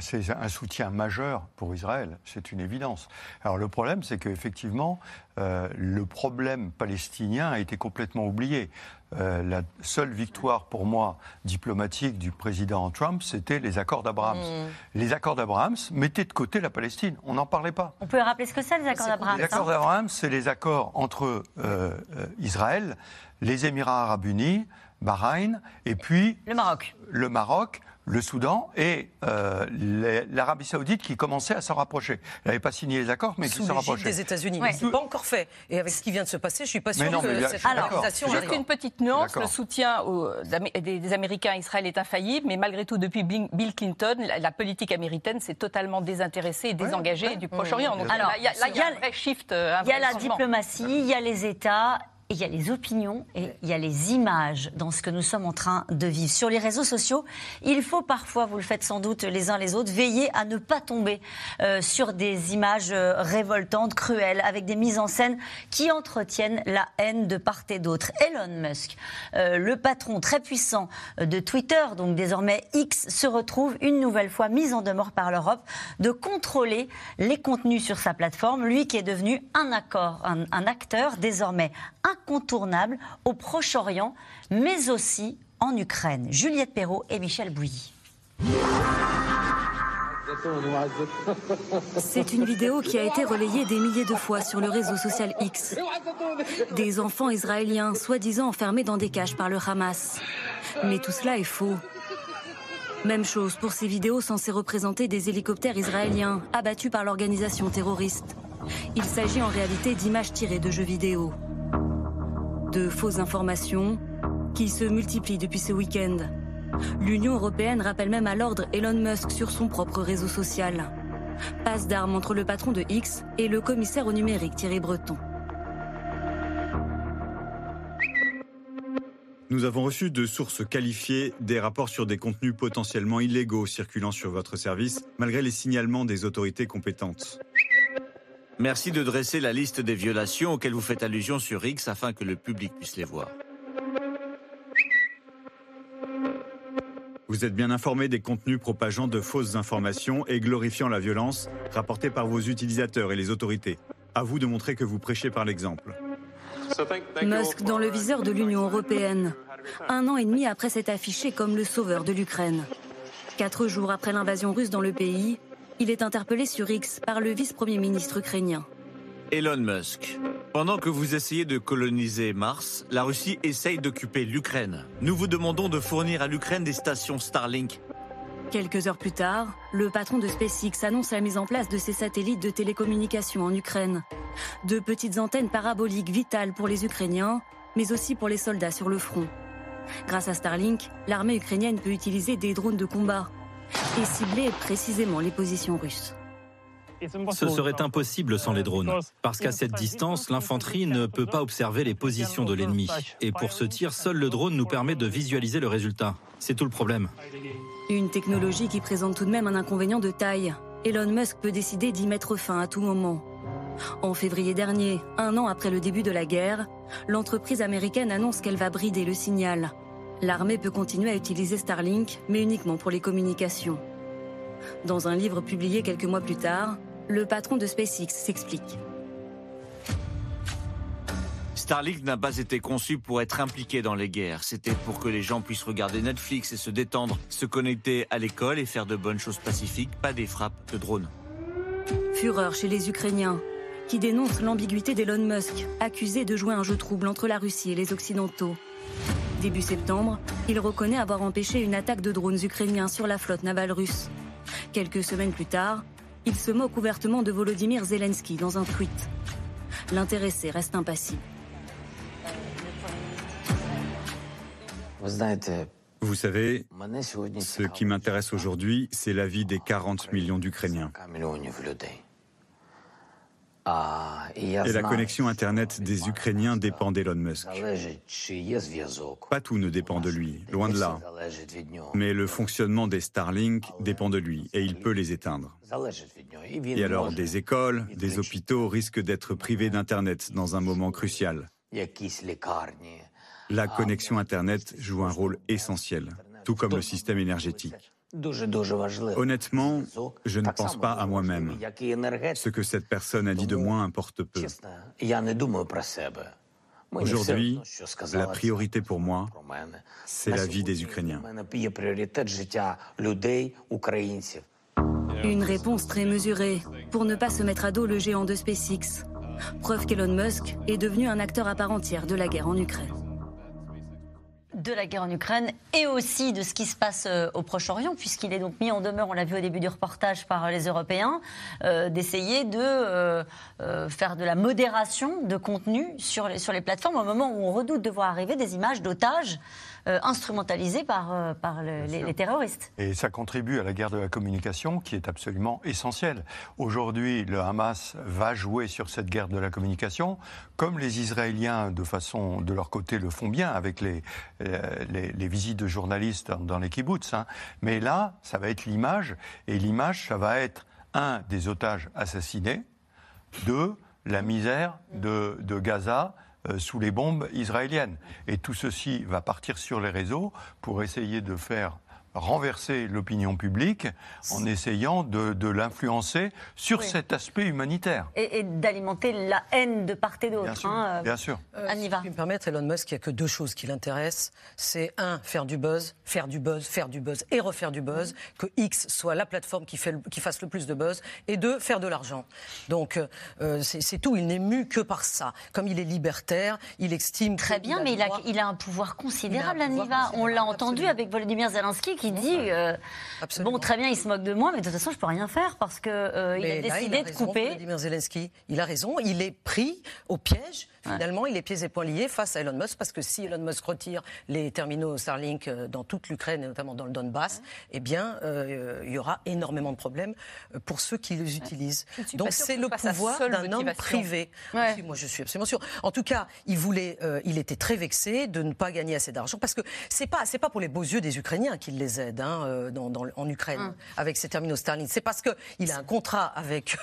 c'est un soutien majeur pour Israël, c'est une évidence. Alors le problème, c'est qu'effectivement, euh, le problème palestinien a été complètement oublié. Euh, la seule victoire pour moi diplomatique du président Trump, c'était les accords d'Abraham. Hmm. Les accords d'Abraham mettaient de côté la Palestine. On n'en parlait pas. On peut rappeler ce que c'est les accords d'Abraham Les accords d'Abraham, c'est les accords entre euh, Israël, les Émirats arabes unis, Bahreïn et puis le Maroc. Le Maroc le Soudan et euh, l'Arabie Saoudite qui commençait à s'en rapprocher. Elle n'avait pas signé les accords, mais qui s'en rapprochait. des États-Unis, mais ce n'est pas encore fait. Et avec ce qui vient de se passer, je ne suis pas sûr que cette organisation. Juste une petite nuance le soutien des, Américains à Israël est infaillible, mais malgré tout, depuis Bill Clinton, la, politique américaine s'est totalement désintéressée et désengagée du Proche-Orient. Donc là, il y, a un vrai shift. Il y a la diplomatie, il y a les États il y a les opinions et il y a les images dans ce que nous sommes en train de vivre. Sur les réseaux sociaux, il faut parfois, vous le faites sans doute les uns les autres, veiller à ne pas tomber euh, sur des images euh, révoltantes, cruelles, avec des mises en scène qui entretiennent la haine de part et d'autre. Elon Musk, euh, le patron très puissant de Twitter, donc désormais X, se retrouve une nouvelle fois mis en demeure par l'Europe de contrôler les contenus sur sa plateforme, lui qui est devenu un, accord, un, un acteur désormais incontournable au Proche-Orient, mais aussi en Ukraine. Juliette Perrault et Michel Bouilly. C'est une vidéo qui a été relayée des milliers de fois sur le réseau social X. Des enfants israéliens soi-disant enfermés dans des cages par le Hamas. Mais tout cela est faux. Même chose pour ces vidéos censées représenter des hélicoptères israéliens abattus par l'organisation terroriste. Il s'agit en réalité d'images tirées de jeux vidéo de fausses informations qui se multiplient depuis ce week-end. L'Union européenne rappelle même à l'ordre Elon Musk sur son propre réseau social. Passe d'armes entre le patron de X et le commissaire au numérique Thierry Breton. Nous avons reçu de sources qualifiées des rapports sur des contenus potentiellement illégaux circulant sur votre service, malgré les signalements des autorités compétentes. Merci de dresser la liste des violations auxquelles vous faites allusion sur X afin que le public puisse les voir. Vous êtes bien informé des contenus propageant de fausses informations et glorifiant la violence rapportés par vos utilisateurs et les autorités. À vous de montrer que vous prêchez par l'exemple. Musk dans le viseur de l'Union européenne. Un an et demi après s'être affiché comme le sauveur de l'Ukraine. Quatre jours après l'invasion russe dans le pays, il est interpellé sur X par le vice-premier ministre ukrainien. Elon Musk. Pendant que vous essayez de coloniser Mars, la Russie essaye d'occuper l'Ukraine. Nous vous demandons de fournir à l'Ukraine des stations Starlink. Quelques heures plus tard, le patron de SpaceX annonce la mise en place de ses satellites de télécommunications en Ukraine. Deux petites antennes paraboliques vitales pour les Ukrainiens, mais aussi pour les soldats sur le front. Grâce à Starlink, l'armée ukrainienne peut utiliser des drones de combat et cibler précisément les positions russes. Ce serait impossible sans les drones, parce qu'à cette distance, l'infanterie ne peut pas observer les positions de l'ennemi. Et pour ce tir, seul le drone nous permet de visualiser le résultat. C'est tout le problème. Une technologie qui présente tout de même un inconvénient de taille. Elon Musk peut décider d'y mettre fin à tout moment. En février dernier, un an après le début de la guerre, l'entreprise américaine annonce qu'elle va brider le signal. L'armée peut continuer à utiliser Starlink, mais uniquement pour les communications. Dans un livre publié quelques mois plus tard, le patron de SpaceX s'explique. Starlink n'a pas été conçu pour être impliqué dans les guerres. C'était pour que les gens puissent regarder Netflix et se détendre, se connecter à l'école et faire de bonnes choses pacifiques, pas des frappes de drones. Fureur chez les Ukrainiens, qui dénoncent l'ambiguïté d'Elon Musk, accusé de jouer un jeu trouble entre la Russie et les Occidentaux. Début septembre, il reconnaît avoir empêché une attaque de drones ukrainiens sur la flotte navale russe. Quelques semaines plus tard, il se moque ouvertement de Volodymyr Zelensky dans un tweet. L'intéressé reste impassible. Vous savez, ce qui m'intéresse aujourd'hui, c'est la vie des 40 millions d'Ukrainiens. Et la connexion Internet des Ukrainiens dépend d'Elon Musk. Pas tout ne dépend de lui, loin de là. Mais le fonctionnement des Starlink dépend de lui et il peut les éteindre. Et alors des écoles, des hôpitaux risquent d'être privés d'Internet dans un moment crucial. La connexion Internet joue un rôle essentiel, tout comme le système énergétique. Honnêtement, je ne pense pas à moi-même. Ce que cette personne a dit de moi importe peu. Aujourd'hui, la priorité pour moi, c'est la vie des Ukrainiens. Une réponse très mesurée pour ne pas se mettre à dos le géant de SpaceX. Preuve qu'Elon Musk est devenu un acteur à part entière de la guerre en Ukraine de la guerre en Ukraine et aussi de ce qui se passe euh, au Proche-Orient, puisqu'il est donc mis en demeure, on l'a vu au début du reportage par les Européens, euh, d'essayer de euh, faire de la modération de contenu sur les plateformes au moment où on redoute de voir arriver des images d'otages euh, instrumentalisé par, euh, par les, terroristes. Et ça contribue à la guerre de la communication qui est absolument essentielle. Aujourd'hui, le Hamas va jouer sur cette guerre de la communication, comme les Israéliens, de façon de leur côté, le font bien avec les, euh, les, visites de journalistes dans les kibbutz. Hein. Mais là, ça va être l'image, et l'image, ça va être un des otages assassinés, deux, la misère de, de Gaza sous les bombes israéliennes. Et tout ceci va partir sur les réseaux pour essayer de faire renverser l'opinion publique en essayant de, l'influencer sur cet aspect humanitaire. Et, d'alimenter la haine de part et d'autre. Bien sûr. Hein, bien sûr. Euh, si je me permettre, Elon Musk, il n'y a que deux choses qui l'intéressent. C'est un, faire du buzz, faire du buzz, faire du buzz et refaire du buzz, que X soit la plateforme qui, fait qui fasse le plus de buzz, et deux, faire de l'argent. Donc euh, c'est tout, il n'est mu que par ça. Comme il est libertaire, il estime... Très bien, mais il a, il a, un pouvoir considérable, Aniva. On l'a entendu avec Volodymyr Zelensky qui dit euh, bon, très bien, il se moque de moi, mais de toute façon, je peux rien faire parce que euh, il a décidé de couper. Vladimir Zelensky, il a raison, il est pris au piège. Finalement, il est pieds et poings liés face à Elon Musk, parce que si Elon Musk retire les terminaux Starlink euh, dans toute l'Ukraine, et notamment dans le Donbass, eh bien, euh, il y aura énormément de problèmes pour ceux qui les utilisent. Donc c'est le pouvoir d'un homme privé. moi, je suis absolument sûr. En tout cas, il voulait, il était très vexé de ne pas gagner assez d'argent, parce que c'est pas, c'est pas pour les beaux yeux des Ukrainiens qu'il les aide hein, dans, en Ukraine hum. avec ces terminaux Starlink. C'est parce qu'il a un contrat avec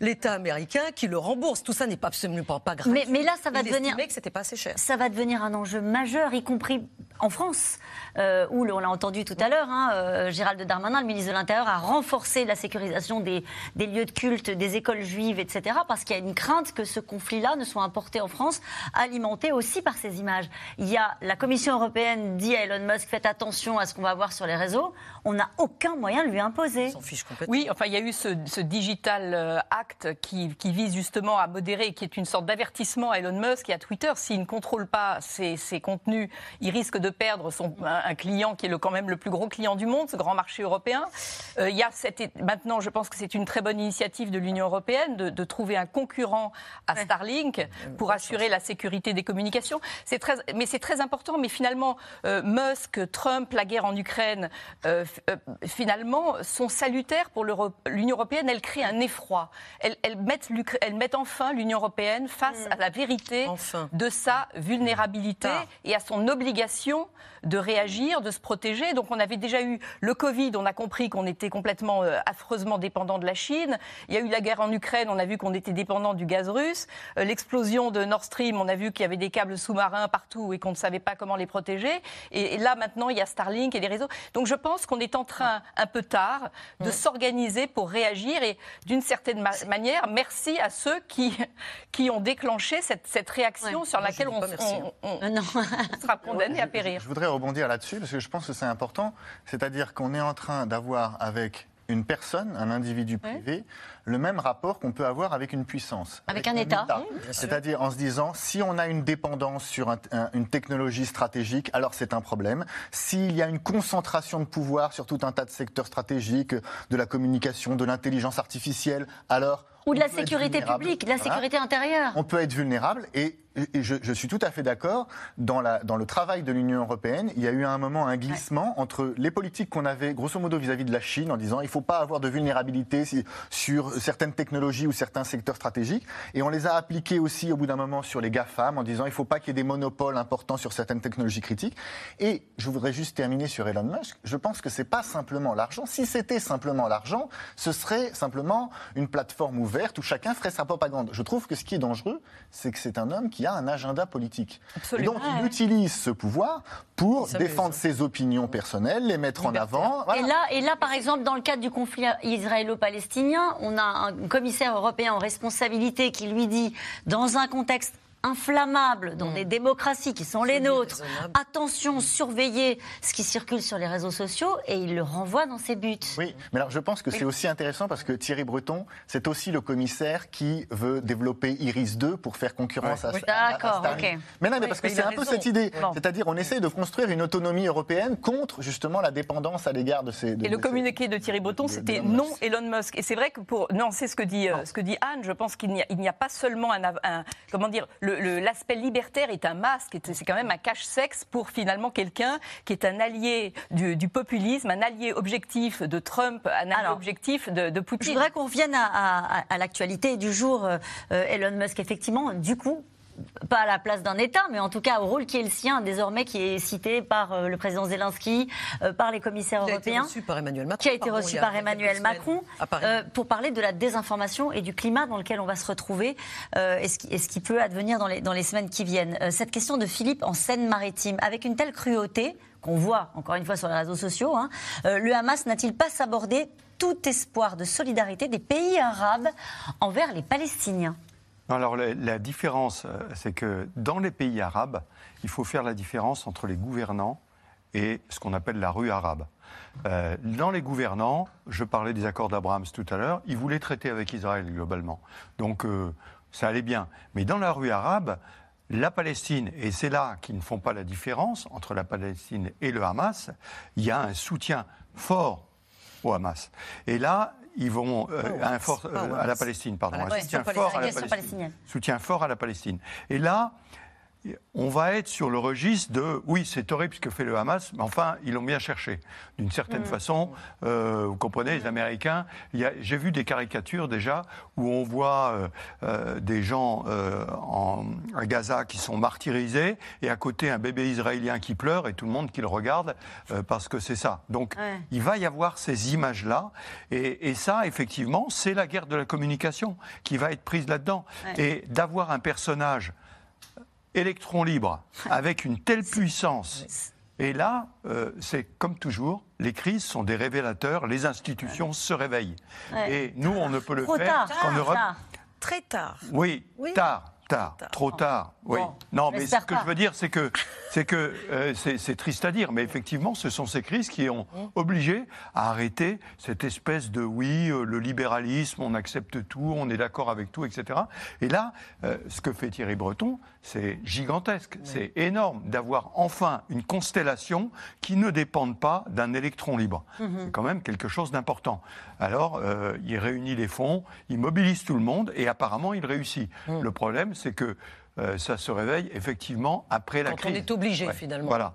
l'État américain qui le rembourse. Tout ça n'est pas absolument pas, pas grave. Mais, mais là, ça va devenir. que c'était pas assez cher. Ça va devenir un enjeu majeur, y compris en France, euh, où on l'a entendu tout à l'heure, hein, euh, Gérald Darmanin, le ministre de l'Intérieur, a renforcé la sécurisation des, lieux de culte, des écoles juives, etc., parce qu'il y a une crainte que ce conflit-là ne soit importé en France, alimenté aussi par ces images. Il y a la Commission européenne dit à Elon Musk faites attention à ce qu'on va voir sur les réseaux, on n'a aucun moyen de lui imposer. Oui, enfin, il y a eu ce, digital euh, act qui, vise justement à modérer, qui est une sorte d'avertissement à Elon Musk et à Twitter. S'il ne contrôle pas ses, contenus, il risque de perdre son, un, client qui est le, quand même le plus gros client du monde, ce grand marché européen. Euh, il y a cette, maintenant, je pense que c'est une très bonne initiative de l'Union européenne de, trouver un concurrent à Starlink pour assurer la sécurité des communications. C'est très, mais c'est très important. Mais finalement, euh, Musk, Trump, la guerre en Ukraine, euh, euh, finalement, sont salutaires pour l'Union européenne. Elles créent un effroi. Elles, mettent, elles mettent, enfin l'Union européenne face mm. à la vérité de sa vulnérabilité et à son obligation de réagir, de se protéger. Donc on avait déjà eu le Covid, on a compris qu'on était complètement affreusement dépendant de la Chine. Il y a eu la guerre en Ukraine, on a vu qu'on était dépendant du gaz russe. L'explosion de Nord Stream, on a vu qu'il y avait des câbles sous-marins partout et qu'on ne savait pas comment les protéger. Et, là, maintenant, il y a Starlink et les réseaux. Donc je pense qu'on est en train, un peu tard, de s'organiser pour réagir. Et d'une certaine manière, merci à ceux qui, qui ont déclenché cette, cette réaction sur laquelle on, on, sera condamné à périr. Je voudrais rebondir là-dessus parce que je pense que c'est important. C'est-à-dire qu'on est en train d'avoir avec une personne, un individu privé, le même rapport qu'on peut avoir avec une puissance. Avec, un, État. C'est-à-dire en se disant, si on a une dépendance sur une technologie stratégique, alors c'est un problème. S'il y a une concentration de pouvoir sur tout un tas de secteurs stratégiques, de la communication, de l'intelligence artificielle, alors... Ou de la sécurité publique, de la sécurité intérieure. On peut être vulnérable et je, suis tout à fait d'accord. Dans, dans, le travail de l'Union européenne, il y a eu à un moment un glissement entre les politiques qu'on avait, grosso modo, vis-à-vis de la Chine, en disant il ne faut pas avoir de vulnérabilité sur certaines technologies ou certains secteurs stratégiques. Et on les a appliquées aussi, au bout d'un moment, sur les GAFAM, en disant il ne faut pas qu'il y ait des monopoles importants sur certaines technologies critiques. Et je voudrais juste terminer sur Elon Musk. Je pense que ce n'est pas simplement l'argent. Si c'était simplement l'argent, ce serait simplement une plateforme ouverte où chacun ferait sa propagande. Je trouve que ce qui est dangereux, c'est que c'est un homme qui a un agenda politique. Et donc, il utilise ce pouvoir pour défendre ses opinions personnelles, les mettre en avant. Et, là, et là, par exemple, dans le cadre du conflit israélo-palestinien, on a un commissaire européen en responsabilité qui lui dit, dans un contexte inflammables dans mm. des démocraties qui sont les nôtres. Attention, surveillez ce qui circule sur les réseaux sociaux et il le renvoie dans ses buts. Oui, mais alors je pense que c'est aussi intéressant parce que Thierry Breton, c'est aussi le commissaire qui veut développer Iris 2 pour faire concurrence à, D'accord, ok. Mais non, mais parce que c'est un peu cette idée. C'est-à-dire, on essaie de construire une autonomie européenne contre justement la dépendance à l'égard de ces. et le communiqué de Thierry Breton, c'était non Elon Musk. Et c'est vrai que pour nuancer ce que dit, euh, ce que dit Anne, je pense qu'il n'y a, a, pas seulement un, un comment dire, l'aspect libertaire est un masque, c'est quand même un cache-sexe pour finalement quelqu'un qui est un allié du, populisme, un allié objectif de Trump, un allié objectif de, Poutine. Je voudrais qu'on revienne à, l'actualité du jour, euh, Elon Musk. Effectivement, du coup, pas à la place d'un État, mais en tout cas au rôle qui est le sien désormais, qui est cité par euh, le président Zelensky, euh, par les commissaires européens, qui a été reçu par Emmanuel Macron, euh, pour parler de la désinformation et du climat dans lequel on va se retrouver et ce, qui, peut advenir dans les, dans les semaines qui viennent. cette question de Philippe en Seine-Maritime, avec une telle cruauté qu'on voit encore une fois sur les réseaux sociaux, hein, le Hamas n'a-t-il pas sabordé tout espoir de solidarité des pays arabes envers les Palestiniens? Alors la, différence, euh, c'est que dans les pays arabes, il faut faire la différence entre les gouvernants et ce qu'on appelle la rue arabe. Euh, dans les gouvernants, je parlais des accords d'Abraham tout à l'heure, ils voulaient traiter avec Israël globalement. Donc euh, ça allait bien. Mais dans la rue arabe, la Palestine, et c'est là qu'ils ne font pas la différence entre la Palestine et le Hamas, il y a un soutien fort au Hamas. Et là, ils vont euh, un fort, euh, à la Palestine, pardon, un soutien fort à la Palestine. Soutien fort à la Palestine. Et là, on va être sur le registre de oui, c'est horrible ce que fait le Hamas, mais enfin, ils l'ont bien cherché. D'une certaine mm. façon, euh, vous comprenez, les Américains, j'ai vu des caricatures déjà où on voit euh, euh, des gens en, à Gaza qui sont martyrisés et à côté un bébé israélien qui pleure et tout le monde qui le regarde parce que c'est ça. Donc, il va y avoir ces images-là et, ça, effectivement, c'est la guerre de la communication qui va être prise là-dedans. Et d'avoir un personnage électron libre avec une telle puissance. Et là, euh, c'est comme toujours, les crises sont des révélateurs, les institutions se réveillent. Et nous, on ne peut le faire qu'en Europe. Très tard. Oui, tard. Tard, trop tard. Oui. non, mais ce que je veux dire, c'est que c'est que euh, c'est triste à dire, mais effectivement, ce sont ces crises qui ont mmh. obligé à arrêter cette espèce de oui, euh, le libéralisme, on accepte tout, on est d'accord avec tout, etc. Et là, euh, ce que fait Thierry Breton, c'est gigantesque, c'est énorme d'avoir enfin une constellation qui ne dépende pas d'un électron libre. Mmh. C'est quand même quelque chose d'important. Alors, il réunit les fonds, il mobilise tout le monde et apparemment, il réussit. Mmh. Le problème, c'est que euh, ça se réveille effectivement après la crise. On est obligé finalement. Voilà.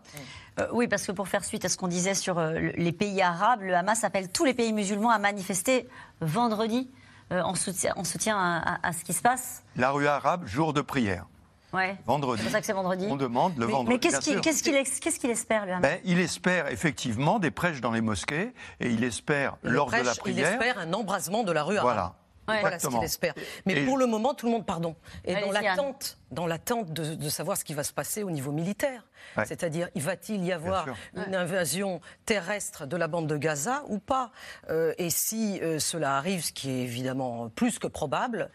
Euh, oui, parce que pour faire suite à ce qu'on disait sur euh, les pays arabes, le Hamas appelle tous les pays musulmans à manifester vendredi en soutien, en soutien à, ce qui se passe. La rue arabe, jour de prière. Ouais. Vendredi. C'est pour ça que c'est vendredi. On demande le vendredi. Mais qu'est-ce qu'il espère, Hamas ben, Il espère effectivement des prêches dans les mosquées et il espère, lors de la prière. Il espère un embrasement de la rue arabe. Voilà. Voilà ce qu'il espère. Mais pour le moment, tout le monde, pardon, est dans l'attente, dans l'attente de, savoir ce qui va se passer au niveau militaire. C'est-à-dire, va-t-il y avoir une invasion terrestre de la bande de Gaza ou pas euh, Et si euh, cela arrive, ce qui est évidemment plus que probable,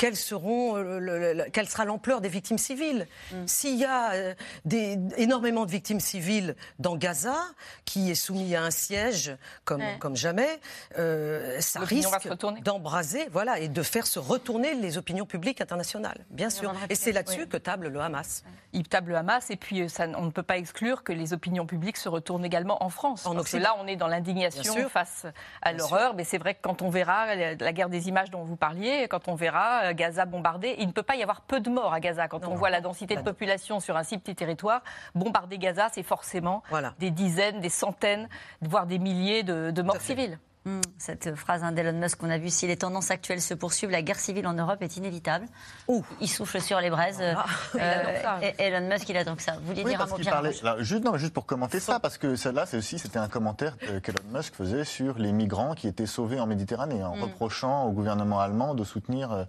quelles seront, euh, quelle sera l'ampleur des victimes civiles. Mm. S'il y a euh, des, énormément de victimes civiles dans Gaza, qui est soumis à un siège comme, comme jamais, euh, ça risque d'embraser voilà, et de faire se retourner les opinions publiques internationales, bien sûr. Et c'est là-dessus que table le Hamas. Il table le Hamas, et puis ça, on ne peut pas exclure que les opinions publiques se retournent également en France. En parce que là, on est dans l'indignation face à l'horreur, mais c'est vrai que quand on verra la guerre des images dont vous parliez, quand on verra Gaza bombardé. Il ne peut pas y avoir peu de morts à Gaza. Quand on voit la densité de population sur un si petit territoire, bombarder Gaza, c'est forcément des dizaines, des centaines, voire des milliers de, morts civiles. Hmm. Cette phrase d'Elon Musk qu'on a vue, si les tendances actuelles se poursuivent, la guerre civile en Europe est inévitable. Ouh. Il souffle sur les braises. Euh, Elon Musk, il a donc ça. Vous vouliez dire un mot parlait, juste, non, juste pour commenter ça, parce que celle-là, c'est aussi, c'était un commentaire qu'Elon Musk faisait sur les migrants qui étaient sauvés en Méditerranée, en hmm. reprochant au gouvernement allemand de soutenir euh,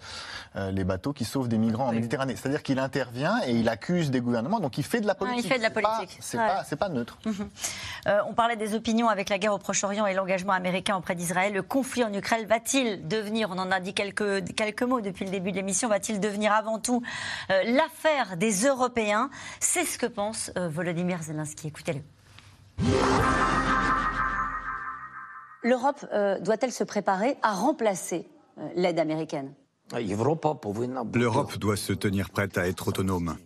euh, les bateaux qui sauvent des migrants en Méditerranée. C'est-à-dire qu'il intervient et il accuse des gouvernements, donc il fait de la politique. il fait de la politique. C'est pas, pas, neutre. Mhm. on parlait des opinions avec la guerre au Proche-Orient et l'engagement américain auprès d'Israël. Le conflit en Ukraine va-t-il devenir, on en a dit quelques, quelques mots depuis le début de l'émission, va-t-il devenir avant tout euh, l'affaire des Européens? C'est ce que pense euh, Volodymyr Zelensky. Écoutez-le. L'Europe euh, doit-elle se préparer à remplacer l'aide américaine? L'Europe doit se tenir prête à être autonome.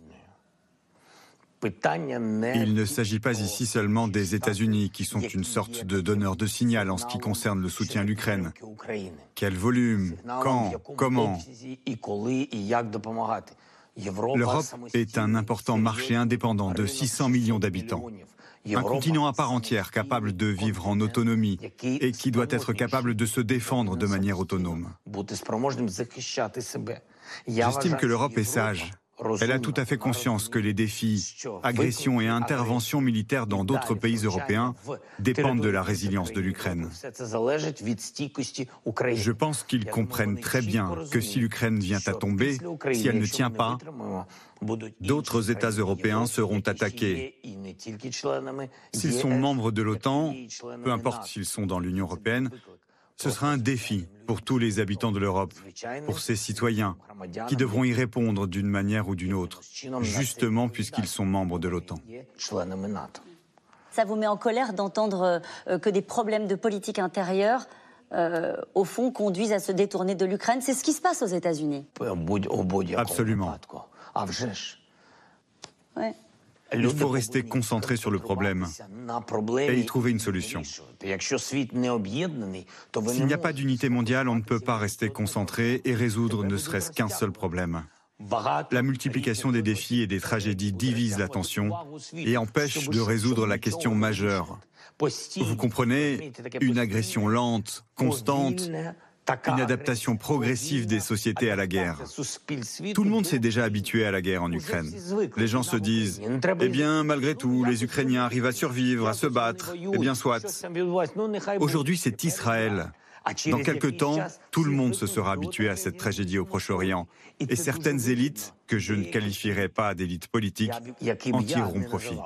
Il ne s'agit pas ici seulement des États-Unis qui sont une sorte de donneur de signal en ce qui concerne le soutien à l'Ukraine. Quel volume Quand Comment L'Europe est un important marché indépendant de 600 millions d'habitants. Un continent à part entière capable de vivre en autonomie et qui doit être capable de se défendre de manière autonome. J'estime que l'Europe est sage elle a tout à fait conscience que les défis, agressions et interventions militaires dans d'autres pays européens dépendent de la résilience de l'Ukraine. Je pense qu'ils comprennent très bien que si l'Ukraine vient à tomber, si elle ne tient pas, d'autres États européens seront attaqués. S'ils sont membres de l'OTAN, peu importe s'ils sont dans l'Union européenne, ce sera un défi pour tous les habitants de l'Europe, pour ses citoyens, qui devront y répondre d'une manière ou d'une autre, justement puisqu'ils sont membres de l'OTAN. Ça vous met en colère d'entendre euh, que des problèmes de politique intérieure euh, au fond, conduisent à se détourner de l'Ukraine. C'est ce qui se passe aux États-Unis. Absolument. Il faut rester concentré sur le problème et y trouver une solution. S'il n'y a pas d'unité mondiale, on ne peut pas rester concentré et résoudre ne serait-ce qu'un seul problème. La multiplication des défis et des tragédies divise l'attention et empêche de résoudre la question majeure. Vous comprenez Une agression lente, constante, une adaptation progressive des sociétés à la guerre. Tout le monde s'est déjà habitué à la guerre en Ukraine. Les gens se disent, eh bien, malgré tout, les Ukrainiens arrivent à survivre, à se battre, eh bien, soit. Aujourd'hui, c'est Israël. Dans quelque temps, tout le monde se sera habitué à cette tragédie au Proche-Orient. Et certaines élites, que je ne qualifierais pas d'élites politiques, en tireront profit.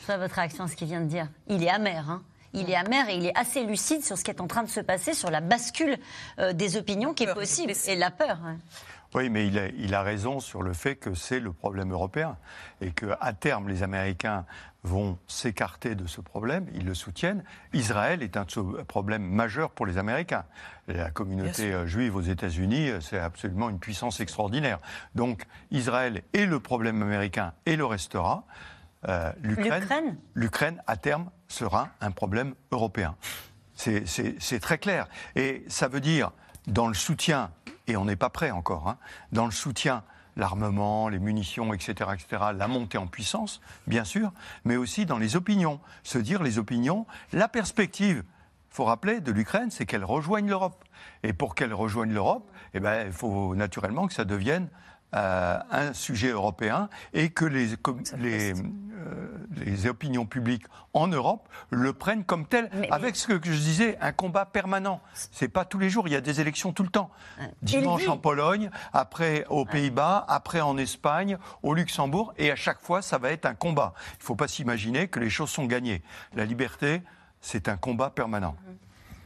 Je vois votre réaction à ce qu'il vient de dire. Il est amer, hein il est amer et il est assez lucide sur ce qui est en train de se passer, sur la bascule euh, des opinions qui est possible et la peur. Oui, mais il a, il a, raison sur le fait que c'est le problème européen et qu'à terme, les Américains vont s'écarter de ce problème, ils le soutiennent. Israël est un problème majeur pour les Américains. La communauté euh, juive aux États-Unis, euh, c'est absolument une puissance extraordinaire. Donc Israël est le problème américain et le restera. Euh, L'Ukraine, l'Ukraine, à terme, sera un problème européen. C'est très clair. Et ça veut dire, dans le soutien, et on n'est pas prêt encore, hein, dans le soutien l'armement, les munitions, etc., etc., la montée en puissance, bien sûr, mais aussi dans les opinions. Se dire les opinions, la perspective, il faut rappeler, de l'Ukraine, c'est qu'elle rejoigne l'Europe. Et pour qu'elle rejoigne l'Europe, eh ben, il faut naturellement que ça devienne euh, un sujet européen et que les, les, euh, les, opinions publiques en Europe le prennent comme tel, avec ce que je disais, un combat permanent. C'est pas tous les jours, il y a des élections tout le temps. Dimanche en Pologne, après aux Pays-Bas, après en Espagne, au Luxembourg, et à chaque fois, ça va être un combat. Il ne faut pas s'imaginer que les choses sont gagnées. La liberté, c'est un combat permanent.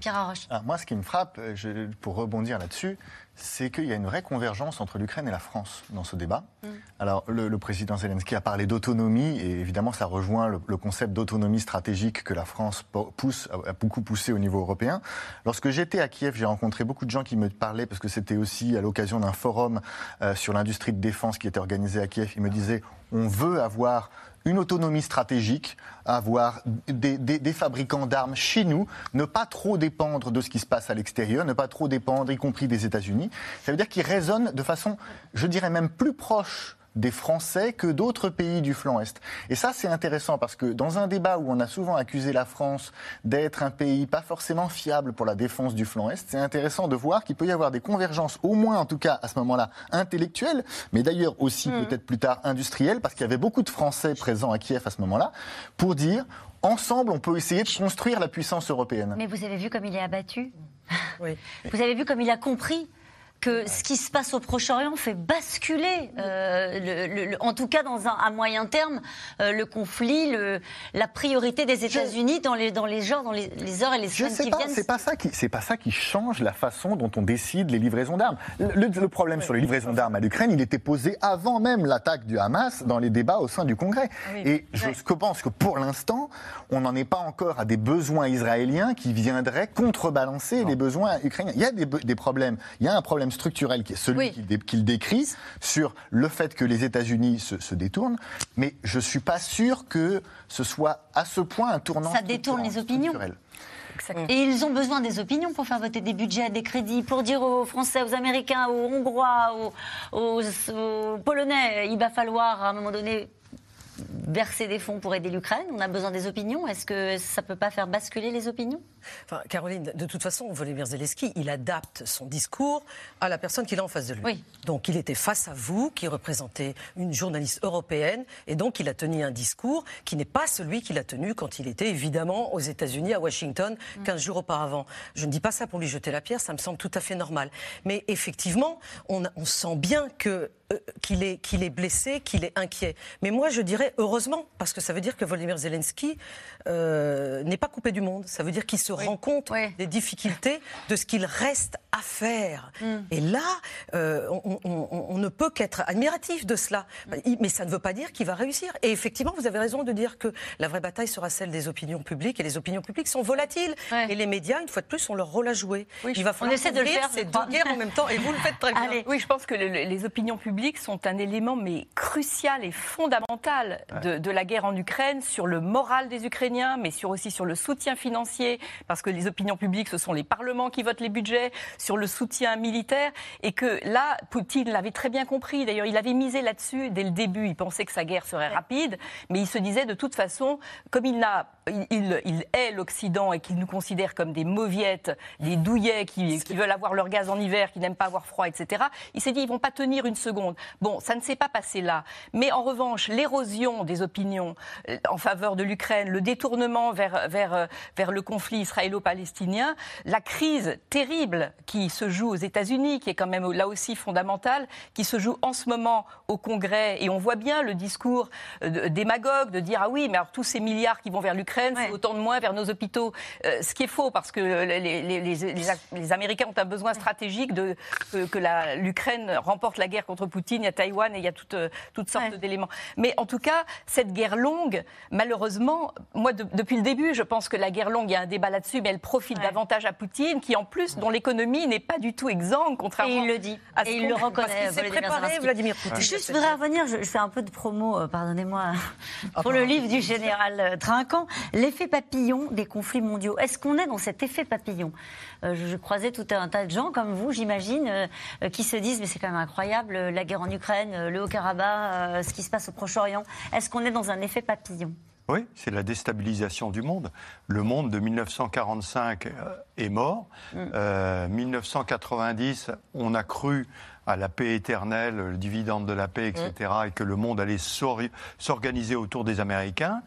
Pierre Arroche. Ah, moi, ce qui me frappe, je, pour rebondir là-dessus, c'est qu'il y a une vraie convergence entre l'Ukraine et la France dans ce débat. Mm. Alors, le, président Zelensky a parlé d'autonomie, et évidemment, ça rejoint le, concept d'autonomie stratégique que la France pousse, a beaucoup poussé au niveau européen. Lorsque j'étais à Kiev, j'ai rencontré beaucoup de gens qui me parlaient, parce que c'était aussi à l'occasion d'un forum euh, sur l'industrie de défense qui était organisé à Kiev, ils me disaient on veut avoir une autonomie stratégique, avoir des, fabricants d'armes chez nous, ne pas trop dépendre de ce qui se passe à l'extérieur, ne pas trop dépendre, y compris des États-Unis. Ça veut dire qu'ils raisonnent de façon, je dirais même plus proche des Français que d'autres pays du flanc Est. Et ça, c'est intéressant parce que dans un débat où on a souvent accusé la France d'être un pays pas forcément fiable pour la défense du flanc Est, c'est intéressant de voir qu'il peut y avoir des convergences, au moins en tout cas à ce moment-là, intellectuelles, mais d'ailleurs aussi hmm. peut-être plus tard industrielles, parce qu'il y avait beaucoup de Français présents à Kiev à ce moment-là, pour dire ensemble, on peut essayer de construire la puissance européenne. Mais vous avez vu comme il est abattu? Oui. Vous avez vu comme il a compris que ce qui se passe au Proche-Orient fait basculer, euh, le, en tout cas dans un, à moyen terme, euh, le conflit, le, la priorité des États-Unis dans les, dans les genres, dans les, heures et les semaines qui pas, viennent. C'est pas ça qui, c'est pas ça qui change la façon dont on décide les livraisons d'armes. Le, problème sur les livraisons d'armes à l'Ukraine, il était posé avant même l'attaque du Hamas dans les débats au sein du Congrès. Ah et je pense que pour l'instant, on n'en est pas encore à des besoins israéliens qui viendraient contrebalancer les besoins ukrainiens. Il y a des, des problèmes. Il y a un problème structurel qui est celui qu'il décrit sur le fait que les États-Unis se, détournent, mais je ne suis pas sûr que ce soit à ce point un tournant. Ça détourne les opinions. Et ils ont besoin des opinions pour faire voter des budgets, des crédits, pour dire aux Français, aux Américains, aux Hongrois, aux Polonais, il va falloir à un moment donné verser des fonds pour aider l'Ukraine On a besoin des opinions. Est-ce que ça ne peut pas faire basculer les opinions? Enfin, Caroline, de toute façon, Volodymyr Zelensky, il adapte son discours à la personne qu'il a en face de lui. Donc il était face à vous, qui représentez une journaliste européenne, et donc il a tenu un discours qui n'est pas celui qu'il a tenu quand il était évidemment aux États-Unis, à Washington, 15 jours auparavant. Je ne dis pas ça pour lui jeter la pierre, ça me semble tout à fait normal. Mais effectivement, on, on sent bien que euh, qu'il est, qu'il est blessé, qu'il est inquiet. Mais moi, je dirais heureusement, parce que ça veut dire que Volodymyr Zelensky euh, n'est pas coupé du monde. Ça veut dire qu'il se rend compte des difficultés, de ce qu'il reste à faire. Mm. Et là, euh, on, ne peut qu'être admiratif de cela. Mais ça ne veut pas dire qu'il va réussir. Et effectivement, vous avez raison de dire que la vraie bataille sera celle des opinions publiques. Et les opinions publiques sont volatiles. Et les médias, une fois de plus, ont leur rôle à jouer. Il va on essaie de le faire. ces deux guerres en même temps. Et vous le faites très bien. Oui, je pense que les opinions publiques sont un élément mais crucial et fondamental de, de la guerre en Ukraine sur le moral des Ukrainiens mais sur, aussi sur le soutien financier, parce que les opinions publiques, ce sont les parlements qui votent les budgets, sur le soutien militaire, et que là, Poutine l'avait très bien compris. D'ailleurs, il avait misé là-dessus dès le début. Il pensait que sa guerre serait rapide, mais il se disait de toute façon, comme il n'a il, il, est l'Occident et qu'il nous considère comme des mauviettes, des douillets qui, qui, veulent avoir leur gaz en hiver, qui n'aiment pas avoir froid, etc. Il s'est dit ils vont pas tenir une seconde. Bon, ça ne s'est pas passé là. Mais en revanche, l'érosion des des opinions en faveur de l'Ukraine, le détournement vers, vers, vers le conflit israélo-palestinien, la crise terrible qui se joue aux États-Unis, qui est quand même là aussi fondamentale, qui se joue en ce moment au Congrès, et on voit bien le discours démagogue de dire ah oui, mais alors tous ces milliards qui vont vers l'Ukraine, c'est autant de moins vers nos hôpitaux. ce qui est faux, parce que les, les, les, Américains ont un besoin stratégique de, que, que l'Ukraine remporte la guerre contre Poutine, il y a Taïwan et il y a toutes, toutes sortes d'éléments. Mais en tout cas, cette guerre longue, malheureusement, moi depuis le début, je pense que la guerre longue, il y a un débat là-dessus, mais elle profite davantage à Poutine, qui en plus, dont l'économie n'est pas du tout exsangue, contrairement et il le dit. À ce et il le reconnaît. Il préparé, Vladimir Poutine. Juste, je voudrais revenir, je, fais un peu de promo, euh, pardonnez-moi, pour le livre du général euh, Trinquant, l'effet papillon des conflits mondiaux. Est-ce qu'on est dans cet effet papillon euh, je, croisais tout un tas de gens comme vous, j'imagine, qui se disent mais c'est quand même incroyable, la guerre en Ukraine, le Haut-Karabakh, ce qui se passe au Proche-Orient. Est-ce qu'on est dans un effet papillon? Oui, c'est la déstabilisation du monde. Le monde de 1945 est mort. 1990, mm. on a cru à la paix éternelle, le dividende de la paix, etc., mm. et que le monde allait s'organiser autour des Américains.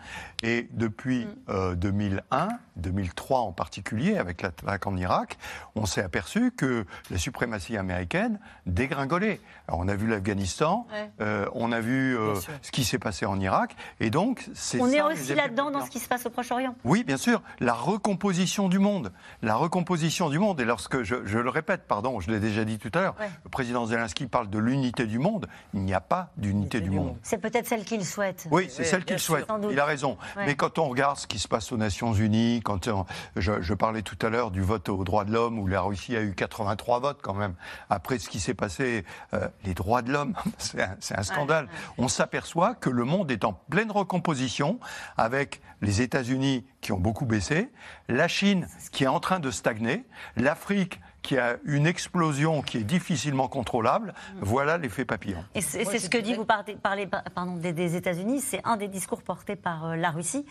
Et depuis 2001, mm. 2003 euh, en particulier, avec l'attaque en Irak, on s'est aperçu que la suprématie américaine dégringolait. Alors, on a vu l'Afghanistan, euh, on a vu euh, ce qui s'est passé en Irak, et donc c'est On est aussi là-dedans dans ce qui se passe au Proche-Orient. Oui, bien sûr, la recomposition du monde, la recomposition du monde. Et lorsque je, le répète, pardon, je l'ai déjà dit tout à l'heure, le président Zelensky parle de l'unité du monde, il n'y a pas d'unité du, monde. C'est peut-être celle qu'il souhaite. Oui, c'est celle qu'il souhaite. Il a raison. Mais quand on regarde ce qui se passe aux Nations Unies, quand je, parlais tout à l'heure du vote aux droits de l'homme, où la Russie a eu 83 votes quand même, après ce qui s'est passé, euh, les droits de l'homme, c'est un, scandale. On s'aperçoit que le monde est en pleine recomposition, avec les États-Unis qui ont beaucoup baissé, la Chine qui est en train de stagner, l'Afrique qui a une explosion qui est difficilement contrôlable, voilà l'effet papillon. Et c'est ce que dit, vous parlez, pardon, des, États-Unis, c'est un des discours portés par euh, la Russie.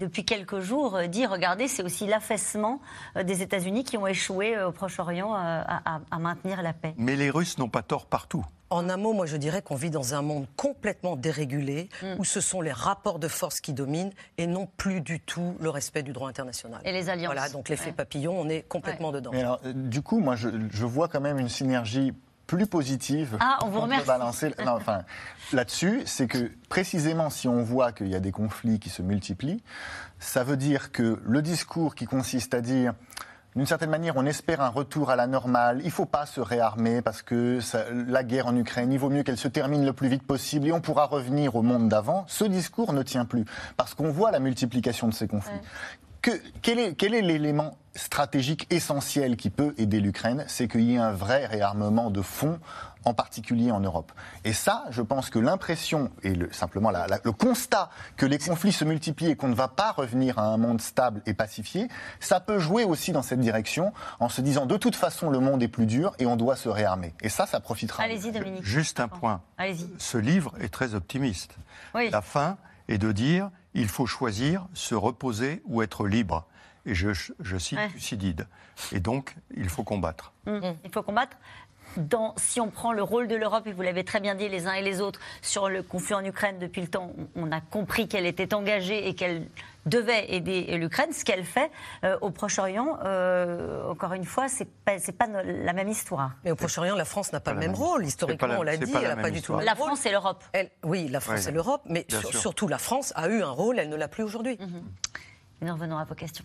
Depuis quelques jours, euh, dit, regardez, c'est aussi l'affaissement euh, des États-Unis qui ont échoué au Proche-Orient à, à maintenir la paix. Mais les Russes n'ont pas tort partout. En un mot, moi je dirais qu'on vit dans un monde complètement dérégulé, mm. où ce sont les rapports de force qui dominent et non plus du tout le respect du droit international. Et les alliances. Voilà, donc l'effet papillon, on est complètement dedans. Mais alors, du coup, moi je, vois quand même une synergie plus positive. Ah, on vous remercie. Non, enfin, là-dessus, c'est que précisément si on voit qu'il y a des conflits qui se multiplient, ça veut dire que le discours qui consiste à dire d'une certaine manière, on espère un retour à la normale. Il ne faut pas se réarmer parce que la guerre en Ukraine, il vaut mieux qu'elle se termine le plus vite possible et on pourra revenir au monde d'avant. Ce discours ne tient plus parce qu'on voit la multiplication de ces conflits. quel est l'élément stratégique essentiel qui peut aider l'Ukraine? C'est qu'il y ait un vrai réarmement de fond en particulier en Europe. Et ça, je pense que l'impression et le, simplement le constat que les conflits se multiplient et qu'on ne va pas revenir à un monde stable et pacifié, ça peut jouer aussi dans cette direction en se disant de toute façon le monde est plus dur et on doit se réarmer. Et ça, ça profitera. Allez-y, Dominique. Juste un point. Allez-y. Ce livre est très optimiste. La fin est de dire il faut choisir se reposer ou être libre. Et je, cite Thucydide. Et donc, il faut combattre. Mmh. Il faut combattre si on prend le rôle de l'Europe, et vous l'avez très bien dit les uns et les autres, sur le conflit en Ukraine depuis le temps, on a compris qu'elle était engagée et qu'elle devait aider l'Ukraine, ce qu'elle fait euh, au Proche-Orient, euh, encore une fois, c'est pas, pas la même histoire. Mais au Proche-Orient, la France n'a pas, le même rôle. Historiquement, on l'a dit, elle n'a pas du tout La France et l'Europe. Oui, la France et l'Europe, mais surtout la France a eu un rôle, elle ne l'a plus aujourd'hui. Mhm. Nous revenons à vos questions.